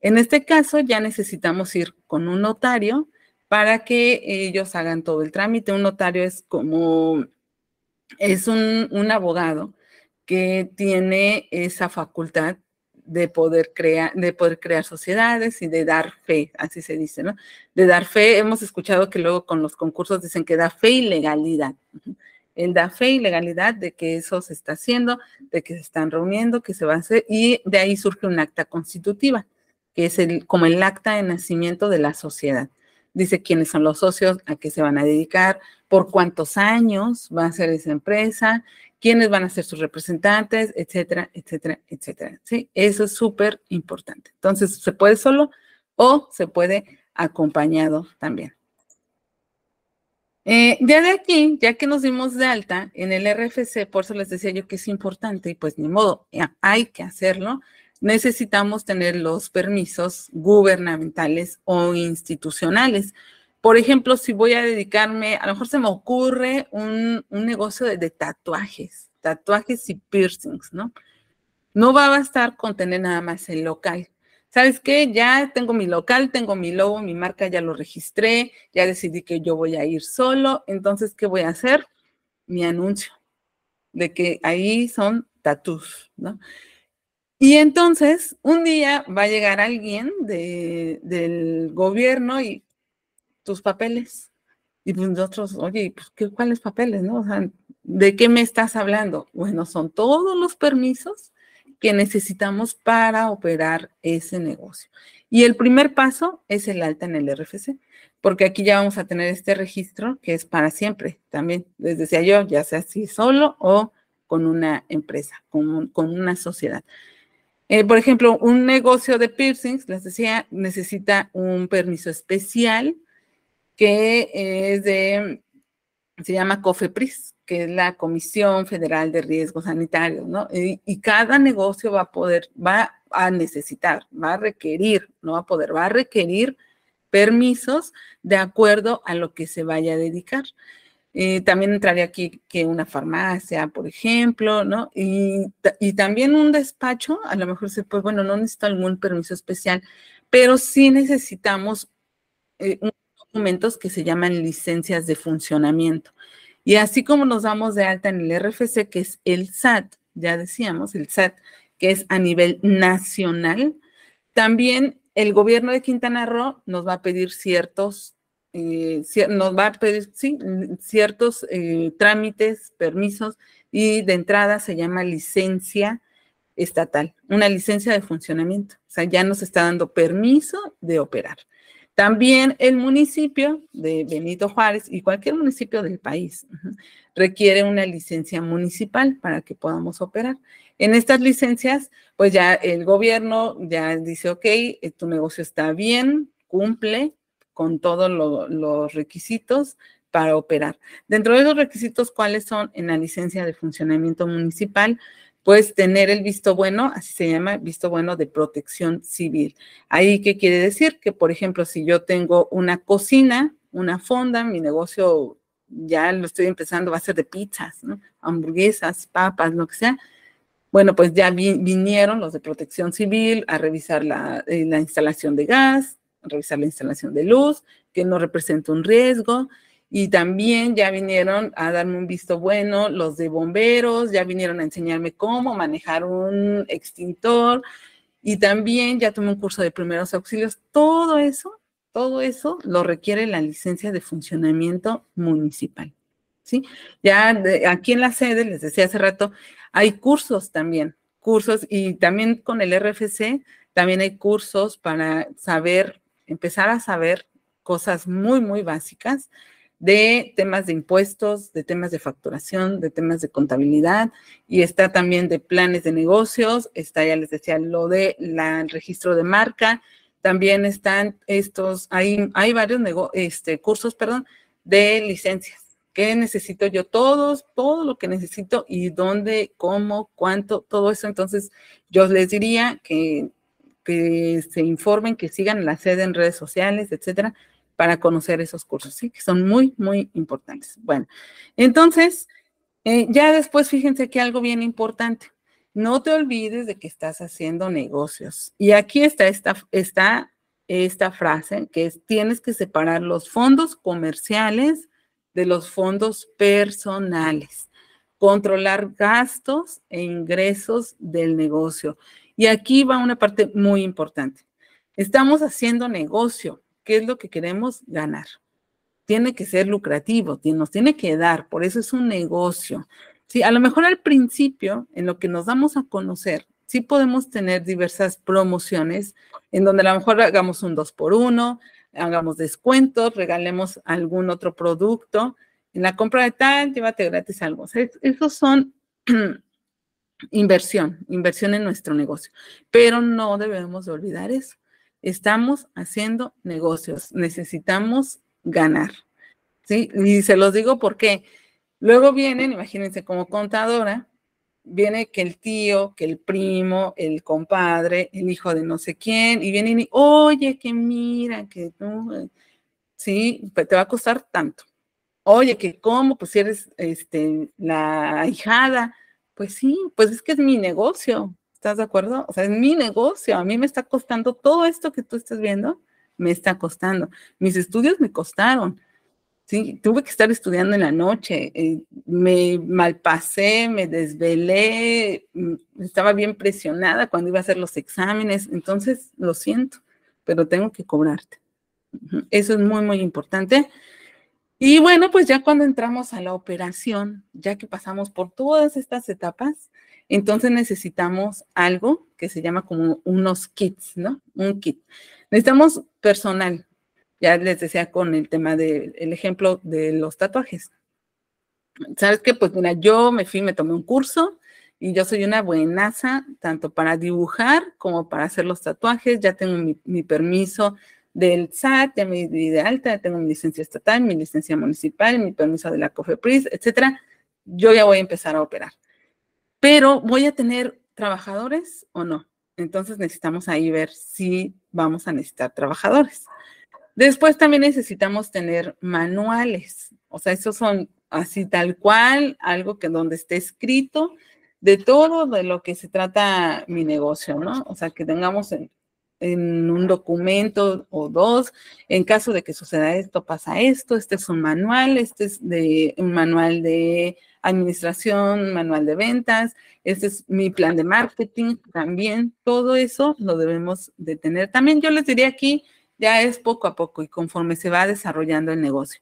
En este caso ya necesitamos ir con un notario para que ellos hagan todo el trámite. Un notario es como, es un, un abogado que tiene esa facultad de poder crear, de poder crear sociedades y de dar fe, así se dice, ¿no? De dar fe, hemos escuchado que luego con los concursos dicen que da fe y legalidad. Él da fe y legalidad de que eso se está haciendo, de que se están reuniendo, que se va a hacer, y de ahí surge un acta constitutiva, que es el, como el acta de nacimiento de la sociedad. Dice quiénes son los socios, a qué se van a dedicar, por cuántos años va a ser esa empresa, quiénes van a ser sus representantes, etcétera, etcétera, etcétera. ¿sí? Eso es súper importante. Entonces, se puede solo o se puede acompañado también. Eh, ya de aquí, ya que nos dimos de alta en el RFC, por eso les decía yo que es importante y pues ni modo, hay que hacerlo, necesitamos tener los permisos gubernamentales o institucionales. Por ejemplo, si voy a dedicarme, a lo mejor se me ocurre un, negocio de, tatuajes, tatuajes y piercings, ¿no? No va a bastar con tener nada más el local. ¿Sabes qué? Ya tengo mi local, tengo mi logo, mi marca ya lo registré, ya decidí que yo voy a ir solo. Entonces, ¿qué voy a hacer? Mi anuncio de que ahí son tatus, ¿no? Y entonces, un día va a llegar alguien del gobierno y tus papeles. Y pues nosotros, oye, pues, ¿qué, ¿cuáles papeles? No? O sea, ¿de qué me estás hablando? Bueno, son todos los permisos que necesitamos para operar ese negocio. Y el primer paso es el alta en el RFC, porque aquí ya vamos a tener este registro que es para siempre también, les decía yo, ya sea así solo o con una empresa, con, con una sociedad. Eh, por ejemplo, un negocio de piercings, les decía, necesita un permiso especial que es de, se llama COFEPRIS, que es la Comisión Federal de Riesgos Sanitarios, ¿no? Y, cada negocio va a poder, va a necesitar, va a requerir, no va a poder, va a requerir permisos de acuerdo a lo que se vaya a dedicar. Eh, también entraría aquí que una farmacia, por ejemplo, ¿no? Y, también un despacho, a lo mejor se puede, bueno, no necesita algún permiso especial, pero sí necesitamos eh, un que se llaman licencias de funcionamiento. Y así como nos damos de alta en el RFC, que es el SAT, ya decíamos, el SAT, que es a nivel nacional, también el gobierno de Quintana Roo nos va a pedir ciertos, eh, nos va a pedir, sí, ciertos eh, trámites, permisos, y de entrada se llama licencia estatal, una licencia de funcionamiento. O sea, ya nos está dando permiso de operar. También el municipio de Benito Juárez y cualquier municipio del país requiere una licencia municipal para que podamos operar. En estas licencias, pues ya el gobierno ya dice, ok, eh, tu negocio está bien, cumple con todos los requisitos para operar. Dentro de esos requisitos, ¿cuáles son en la licencia de funcionamiento municipal? Puedes tener el visto bueno, así se llama, visto bueno de protección civil. Ahí, ¿qué quiere decir? Que, por ejemplo, si yo tengo una cocina, una fonda, mi negocio ya lo estoy empezando, va a ser de pizzas, hamburguesas, papas, lo que sea. Bueno, pues ya vinieron los de protección civil a revisar la, eh, la instalación de gas, revisar la instalación de luz, que no representa un riesgo, y también ya vinieron a darme un visto bueno los de bomberos, ya vinieron a enseñarme cómo manejar un extintor y también ya tomé un curso de primeros auxilios. Todo eso, todo eso lo requiere la licencia de funcionamiento municipal. ¿Sí? Ya aquí en la sede, les decía hace rato, hay cursos también, cursos y también con el RFC, también hay cursos para saber, empezar a saber cosas muy, muy básicas de temas de impuestos, de temas de facturación, de temas de contabilidad y está también de planes de negocios, está, ya les decía, lo de la, registro de marca, también están estos, hay, hay varios este, cursos, perdón, de licencias. ¿Qué necesito yo? Todos, todo lo que necesito y dónde, cómo, cuánto, todo eso. Entonces, yo les diría que, que se informen, que sigan la sede en redes sociales, etcétera, para conocer esos cursos, ¿sí? Que son muy, muy importantes. Bueno, entonces, eh, ya después fíjense que algo bien importante. No te olvides de que estás haciendo negocios. Y aquí está esta, está esta frase, que es, tienes que separar los fondos comerciales de los fondos personales, controlar gastos e ingresos del negocio. Y aquí va una parte muy importante. Estamos haciendo negocio, ¿Qué es lo que queremos ganar? Tiene que ser lucrativo, nos tiene que dar, por eso es un negocio. Sí, a lo mejor al principio, en lo que nos damos a conocer, sí podemos tener diversas promociones en donde a lo mejor hagamos un dos por uno, hagamos descuentos, regalemos algún otro producto. En la compra de tal, llévate gratis algo. esos son inversión, inversión en nuestro negocio. Pero no debemos de olvidar eso. Estamos haciendo negocios, necesitamos ganar. ¿Sí? Y se los digo porque luego vienen, imagínense, como contadora, viene que el tío, que el primo, el compadre, el hijo de no sé quién, y vienen y, oye, que mira, que no, sí, te va a costar tanto. Oye, que cómo, pues si eres este, la ahijada, pues sí, pues es que es mi negocio, ¿Estás de acuerdo? O sea, es mi negocio, a mí me está costando todo esto que tú estás viendo, me está costando. Mis estudios me costaron. Sí, tuve que estar estudiando en la noche, eh, me malpasé, me desvelé, mm, estaba bien presionada cuando iba a hacer los exámenes, entonces lo siento, pero tengo que cobrarte. Eso es muy, muy importante. Y bueno, pues ya cuando entramos a la operación, ya que pasamos por todas estas etapas, entonces necesitamos algo que se llama como unos kits, ¿no? Un kit. Necesitamos personal. Ya les decía con el tema del ejemplo de los tatuajes. ¿Sabes qué? Pues mira, yo me fui, me tomé un curso y yo soy una buenaza tanto para dibujar como para hacer los tatuajes. Ya tengo mi permiso del SAT, ya me di de alta, tengo mi licencia estatal, mi licencia municipal, mi permiso de la COFEPRIS, etcétera. Yo ya voy a empezar a operar pero voy a tener trabajadores o no. Entonces necesitamos ahí ver si vamos a necesitar trabajadores. Después también necesitamos tener manuales, o sea, esos son así tal cual, algo que donde esté escrito de todo de lo que se trata mi negocio, ¿no? O sea, que tengamos en, un documento o dos, en caso de que suceda esto, pasa esto, este es un manual, este es de un manual de administración, manual de ventas, este es mi plan de marketing también, todo eso lo debemos de tener. También yo les diría aquí, ya es poco a poco y conforme se va desarrollando el negocio.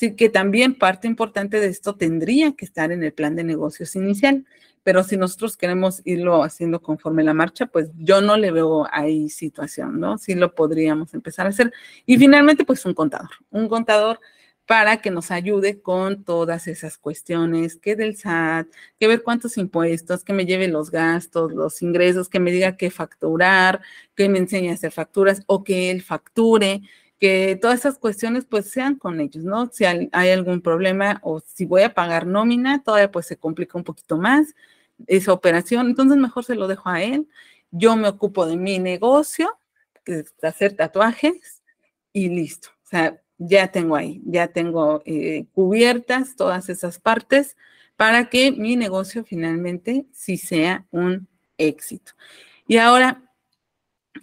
Así que también parte importante de esto tendría que estar en el plan de negocios inicial, pero si nosotros queremos irlo haciendo conforme la marcha, pues yo no le veo ahí situación, ¿no? Sí lo podríamos empezar a hacer. Y finalmente, pues un contador, un contador para que nos ayude con todas esas cuestiones, que del SAT, que ver cuántos impuestos, que me lleve los gastos, los ingresos, que me diga qué facturar, que me enseñe a hacer facturas o que él facture, que todas esas cuestiones pues sean con ellos, ¿no? Si hay algún problema o si voy a pagar nómina, todavía pues se complica un poquito más esa operación, entonces mejor se lo dejo a él. Yo me ocupo de mi negocio, es hacer tatuajes y listo. O sea, ya tengo ahí, ya tengo eh, cubiertas todas esas partes para que mi negocio finalmente sí sea un éxito. Y ahora,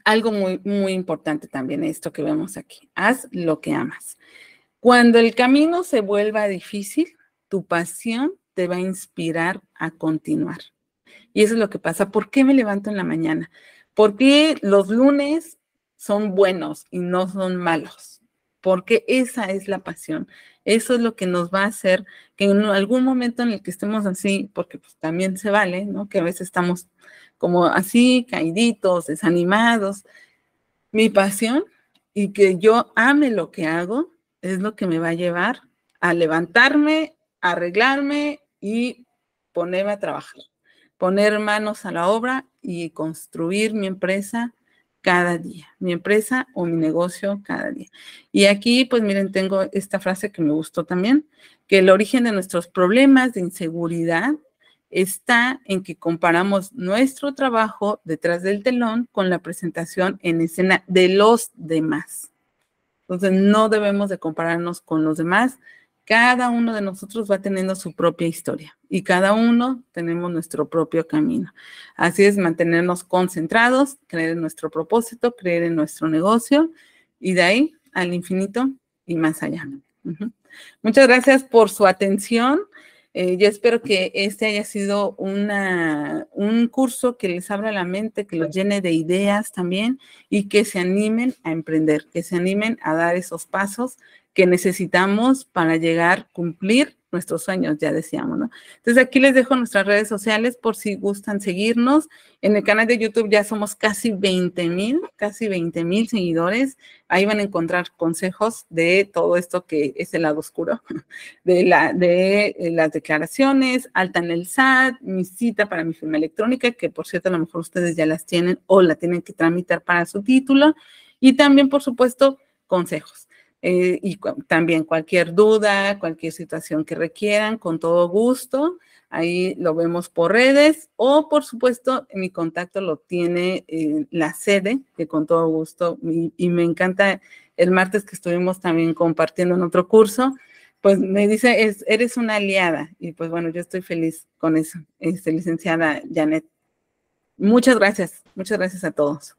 algo muy, muy importante también, esto que vemos aquí, haz lo que amas. Cuando el camino se vuelva difícil, tu pasión te va a inspirar a continuar. Y eso es lo que pasa. ¿Por qué me levanto en la mañana? ¿Por qué los lunes son buenos y no son malos? Porque esa es la pasión. Eso es lo que nos va a hacer que en algún momento en el que estemos así, porque pues también se vale, ¿no? Que a veces estamos como así, caíditos, desanimados. Mi pasión y que yo ame lo que hago es lo que me va a llevar a levantarme, arreglarme y ponerme a trabajar, poner manos a la obra y construir mi empresa cada día, mi empresa o mi negocio cada día. Y aquí, pues miren, tengo esta frase que me gustó también, que el origen de nuestros problemas de inseguridad está en que comparamos nuestro trabajo detrás del telón con la presentación en escena de los demás. Entonces, no debemos de compararnos con los demás. Cada uno de nosotros va teniendo su propia historia y cada uno tenemos nuestro propio camino. Así es, mantenernos concentrados, creer en nuestro propósito, creer en nuestro negocio y de ahí al infinito y más allá. Muchas gracias por su atención. Eh, yo espero que este haya sido una, un curso que les abra la mente, que los llene de ideas también y que se animen a emprender, que se animen a dar esos pasos que necesitamos para llegar cumplir nuestros sueños, ya decíamos, ¿no? Entonces aquí les dejo nuestras redes sociales por si gustan seguirnos. En el canal de YouTube ya somos casi 20 mil, casi 20 mil seguidores. Ahí van a encontrar consejos de todo esto que es el lado oscuro, de, la, de eh, las declaraciones, alta en el SAT, mi cita para mi firma electrónica, que por cierto a lo mejor ustedes ya las tienen o la tienen que tramitar para su título. Y también, por supuesto, consejos. Eh, y también cualquier duda, cualquier situación que requieran, con todo gusto. Ahí lo vemos por redes o, por supuesto, mi contacto lo tiene eh, la sede, que con todo gusto, y, me encanta el martes que estuvimos también compartiendo en otro curso, pues me dice, es, eres una aliada. Y pues bueno, yo estoy feliz con eso, este, licenciada Janet. Muchas gracias, muchas gracias a todos.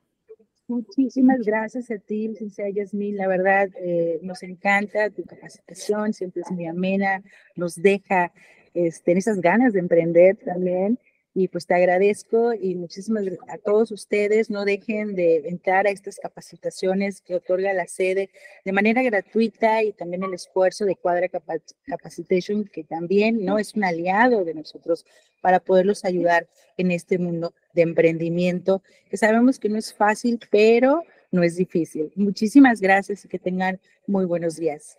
Muchísimas gracias a ti, licenciada Yasmín. La verdad, eh, nos encanta tu capacitación, siempre es muy amena, nos deja este, en esas ganas de emprender también. Y pues te agradezco y muchísimas a todos ustedes. No dejen de entrar a estas capacitaciones que otorga la sede de manera gratuita y también el esfuerzo de Cuadra Capacitation, que también no es un aliado de nosotros para poderlos ayudar en este mundo de emprendimiento, que sabemos que no es fácil, pero no es difícil. Muchísimas gracias y que tengan muy buenos días.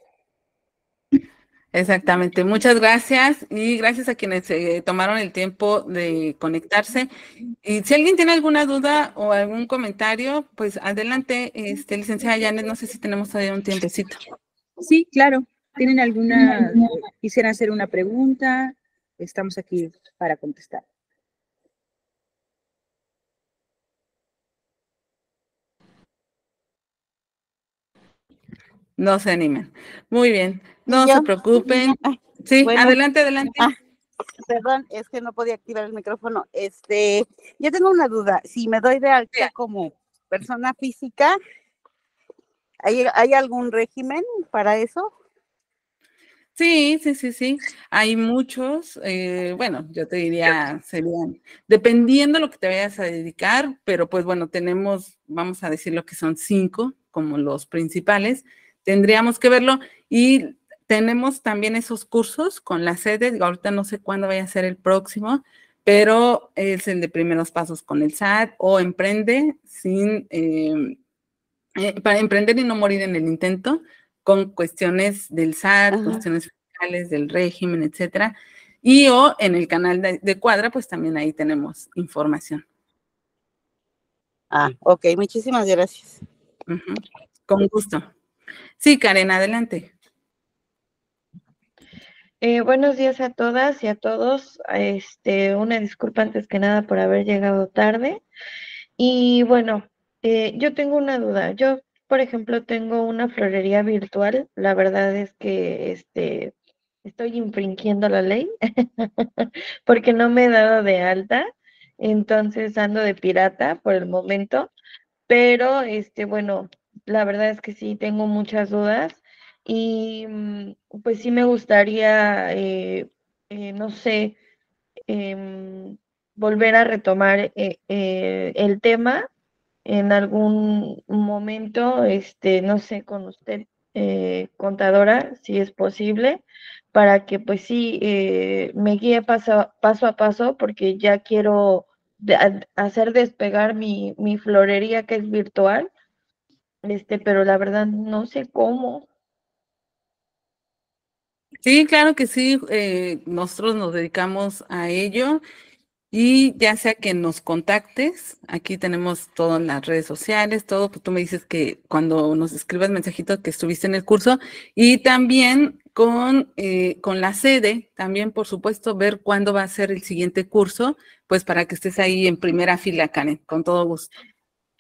Exactamente, muchas gracias y gracias a quienes eh, tomaron el tiempo de conectarse. Y si alguien tiene alguna duda o algún comentario, pues adelante, este, licenciada Janet, no sé si tenemos todavía un tiempecito. Sí, claro. ¿Tienen alguna, quisieran hacer una pregunta? Estamos aquí para contestar. No se animen. Muy bien, no se preocupen. Sí, adelante, adelante. Ah, perdón, es que no podía activar el micrófono. Este, yo tengo una duda. Si me doy de alta como persona física, ¿hay, ¿hay algún régimen para eso? Sí, sí, sí, sí. Hay muchos, eh, bueno, yo te diría, serían, dependiendo de lo que te vayas a dedicar, pero pues bueno, tenemos, vamos a decir lo que son cinco como los principales tendríamos que verlo y tenemos también esos cursos con la sede, ahorita no sé cuándo vaya a ser el próximo, pero es el de primeros pasos con el SAT o emprende sin, em, eh, para emprender y no morir en el intento con cuestiones del SAT, cuestiones fiscales, del régimen, etcétera. Y o en el canal de, Cuadra, pues también ahí tenemos información. Ah, ok, muchísimas gracias. Con gusto. Sí, Karen, adelante. Eh, buenos días a todas y a todos. Este, una disculpa antes que nada por haber llegado tarde. Y bueno, eh, yo tengo una duda. Yo, por ejemplo, tengo una florería virtual. La verdad es que este, estoy infringiendo la ley porque no me he dado de alta. Entonces ando de pirata por el momento. Pero, este, bueno, la verdad es que sí, tengo muchas dudas y mm, pues sí me gustaría, eh, eh, no sé, em, volver a retomar eh, el tema en algún momento, este, no sé, con usted, contadora, si es posible, para que pues sí me guíe paso, paso a paso, porque ya quiero hacer despegar mi, mi florería que es virtual este, pero la verdad no sé cómo. Sí, claro que sí, eh, nosotros nos dedicamos a ello y ya sea que nos contactes, aquí tenemos todas las redes sociales, todo, pues tú me dices que cuando nos escribas mensajito que estuviste en el curso y también con, eh, con la sede, también por supuesto ver cuándo va a ser el siguiente curso, pues para que estés ahí en primera fila, Karen, con todo gusto.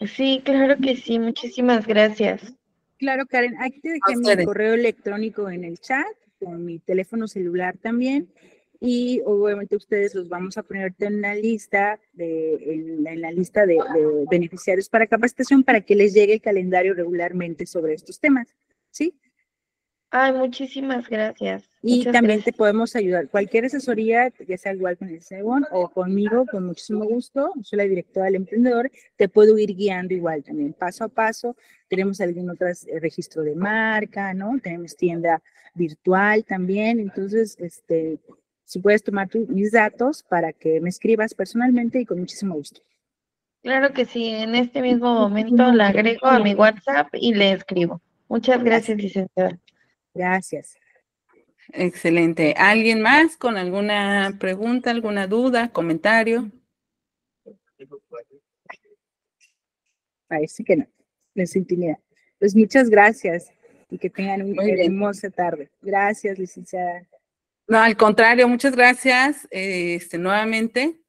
Sí, claro que sí, muchísimas gracias. Claro, Karen, aquí te dejé mi correo electrónico en el chat, con mi teléfono celular también. Y obviamente ustedes los vamos a ponerte en la lista de, en, la- en la lista de, de beneficiarios para capacitación para que les llegue el calendario regularmente sobre estos temas. ¿Sí? Ay, muchísimas gracias. Y Muchas también te gracias. podemos ayudar. Cualquier asesoría, ya sea igual con el CEBON o conmigo, con muchísimo gusto. Soy la directora del emprendedor. Te puedo ir guiando igual también, paso a paso. Tenemos algún otro eh, registro de marca, ¿no? Tenemos tienda virtual también. Entonces, este, si puedes tomar tu- mis datos para que me escribas personalmente y con muchísimo gusto. Claro que sí, en este mismo momento la agrego a mi WhatsApp y le escribo. Muchas gracias, licenciada. Gracias. Excelente. ¿Alguien más con alguna pregunta, alguna duda, comentario? Parece que no. Les intimida. Pues muchas gracias y que tengan una hermosa tarde. Gracias, licenciada. No, al contrario, muchas gracias este, nuevamente.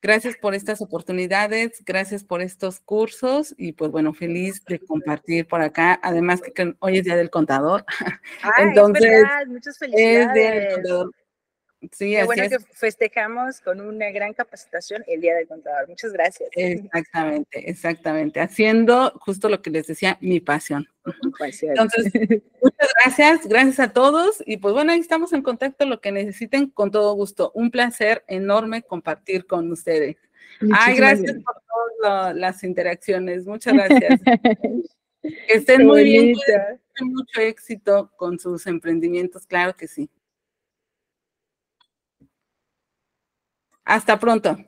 Gracias por estas oportunidades, gracias por estos cursos y pues bueno, feliz de compartir por acá. Además que hoy es Día del Contador. Ah, Entonces, es verdad, muchas Es Día del felicidades. Contador. Sí, Qué bueno es. que festejamos con una gran capacitación el Día del Contador. Muchas gracias. Exactamente, exactamente. Haciendo justo lo que les decía, mi pasión. Gracias. Entonces, muchas gracias, gracias a todos. Y pues bueno, ahí estamos en contacto, lo que necesiten, con todo gusto. Un placer enorme compartir con ustedes. Ay, Muchísimas gracias por todas las interacciones. Muchas gracias. Que estén Qué muy bien, mucho éxito con sus emprendimientos, claro que sí. Hasta pronto.